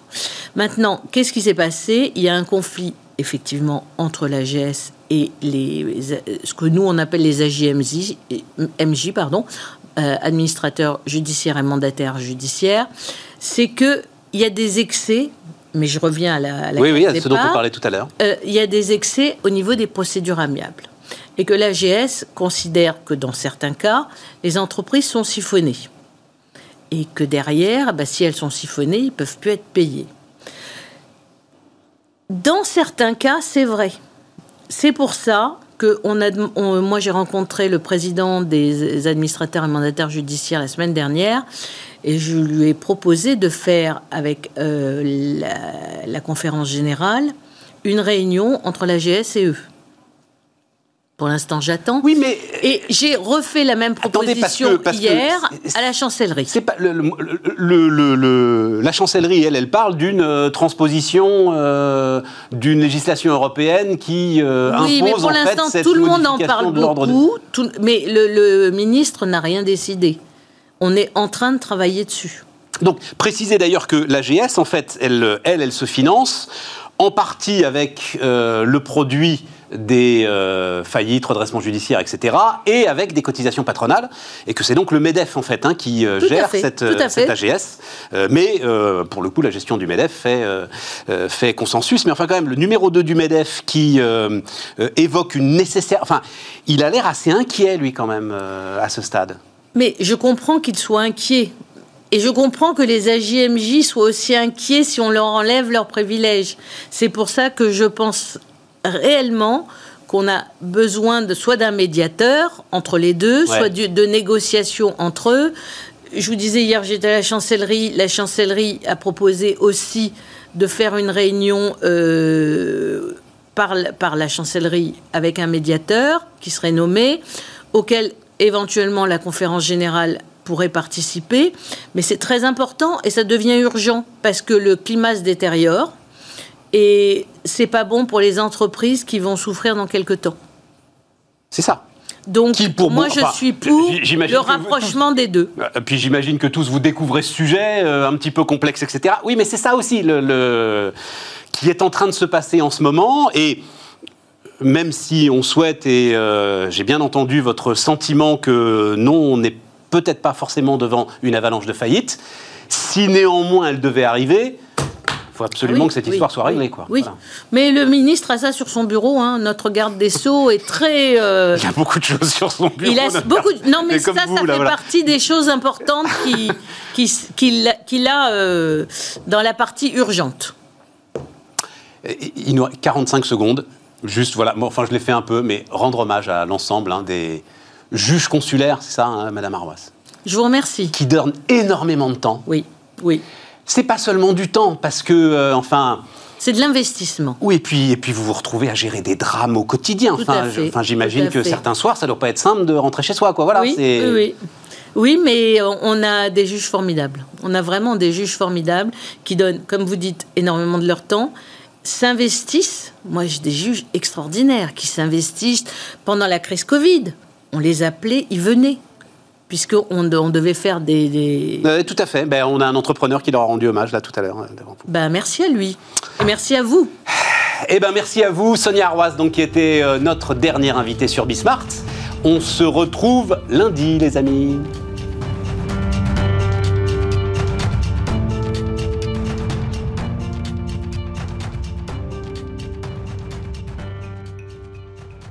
Maintenant, qu'est-ce qui s'est passé? Il y a un conflit effectivement entre l'AGS et les, ce que nous on appelle les AJMJ, MJ, pardon, euh, administrateurs judiciaires et mandataires judiciaires, c'est que il y a des excès. Mais je reviens à la, oui, oui, à ce dont on parlait tout à l'heure. Euh, il y a des excès au niveau des procédures amiables. Et que l'AGS considère que dans certains cas, les entreprises sont siphonnées. Et que derrière, bah, si elles sont siphonnées, ils ne peuvent plus être payés. Dans certains cas, c'est vrai. C'est pour ça que moi j'ai rencontré le président des administrateurs et mandataires judiciaires la semaine dernière et je lui ai proposé de faire avec euh, la, conférence générale une réunion entre la GS et eux. Pour l'instant, j'attends. Oui, mais et j'ai refait la même proposition hier à la chancellerie. C'est pas le, le, la chancellerie, elle, elle parle d'une euh, transposition euh, d'une législation européenne qui euh, oui, mais pour l'instant, tout le monde en parle beaucoup. mais le, ministre n'a rien décidé. On est en train de travailler dessus. Donc, préciser d'ailleurs que l'AGS, en fait, elle, elle, elle se finance en partie avec le produit des euh, faillites, redressements judiciaires, etc., et avec des cotisations patronales, et que c'est donc le MEDEF, en fait, hein, qui euh, gère cette, AGS. Euh, mais, pour le coup, la gestion du MEDEF fait, fait consensus. Mais enfin, quand même, le numéro 2 du MEDEF qui évoque une nécessaire... Enfin, il a l'air assez inquiet, lui, quand même, à ce stade. Mais je comprends qu'il soit inquiet. Et je comprends que les AJMJ soient aussi inquiets si on leur enlève leurs privilèges. C'est pour ça que je pense réellement qu'on a besoin de soit d'un médiateur entre les deux, soit de, négociations entre eux. Je vous disais hier, j'étais à la chancellerie. La chancellerie a proposé aussi de faire une réunion euh, par, par la chancellerie avec un médiateur qui serait nommé, auquel éventuellement la conférence générale pourrait participer. Mais c'est très important et ça devient urgent parce que le climat se détériore et c'est pas bon pour les entreprises qui vont souffrir dans quelques temps. C'est ça. Donc, moi, je suis pour le rapprochement des deux. Euh, puis j'imagine que tous vous découvrez ce sujet euh, un petit peu complexe, etc. Oui, mais c'est ça aussi le, qui est en train de se passer en ce moment. Et même si on souhaite, et euh, j'ai bien entendu votre sentiment que non, on n'est peut-être pas forcément devant une avalanche de faillite, si néanmoins elle devait arriver, faut absolument que cette histoire soit réglée. Quoi. Oui, mais le ministre a ça sur son bureau. Hein. Notre garde des Sceaux est très. Euh, il y a beaucoup de choses sur son bureau. Il a beaucoup. Non, mais ça, ça fait partie des choses importantes qu'il qui, qui, a euh, dans la partie urgente. Il nous 45 secondes. Juste, voilà, enfin je l'ai fait un peu, mais rendre hommage à l'ensemble hein, des juges consulaires, c'est ça, hein, Madame Arwas Je vous remercie. Qui donnent énormément de temps. Oui, oui c'est pas seulement du temps, parce que, euh, enfin. C'est de l'investissement. Oui, et puis, et puis vous vous retrouvez à gérer des drames au quotidien. enfin, enfin j'imagine que certains soirs, ça doit pas être simple de rentrer chez soi, quoi. Voilà. Oui, oui, oui. mais on a des juges formidables. On a vraiment des juges formidables qui donnent, comme vous dites, énormément de leur temps, s'investissent. Moi, j'ai des juges extraordinaires qui s'investissent pendant la crise Covid. On les appelait, ils venaient puisqu'on on devait faire des... tout à fait. Ben, on a un entrepreneur qui leur a rendu hommage là tout à l'heure. Ben, merci à lui. Et merci à vous. Eh ben, merci à vous, Sonia Arroise, donc, qui était euh, notre dernière invitée sur Bismart. On se retrouve lundi, les amis.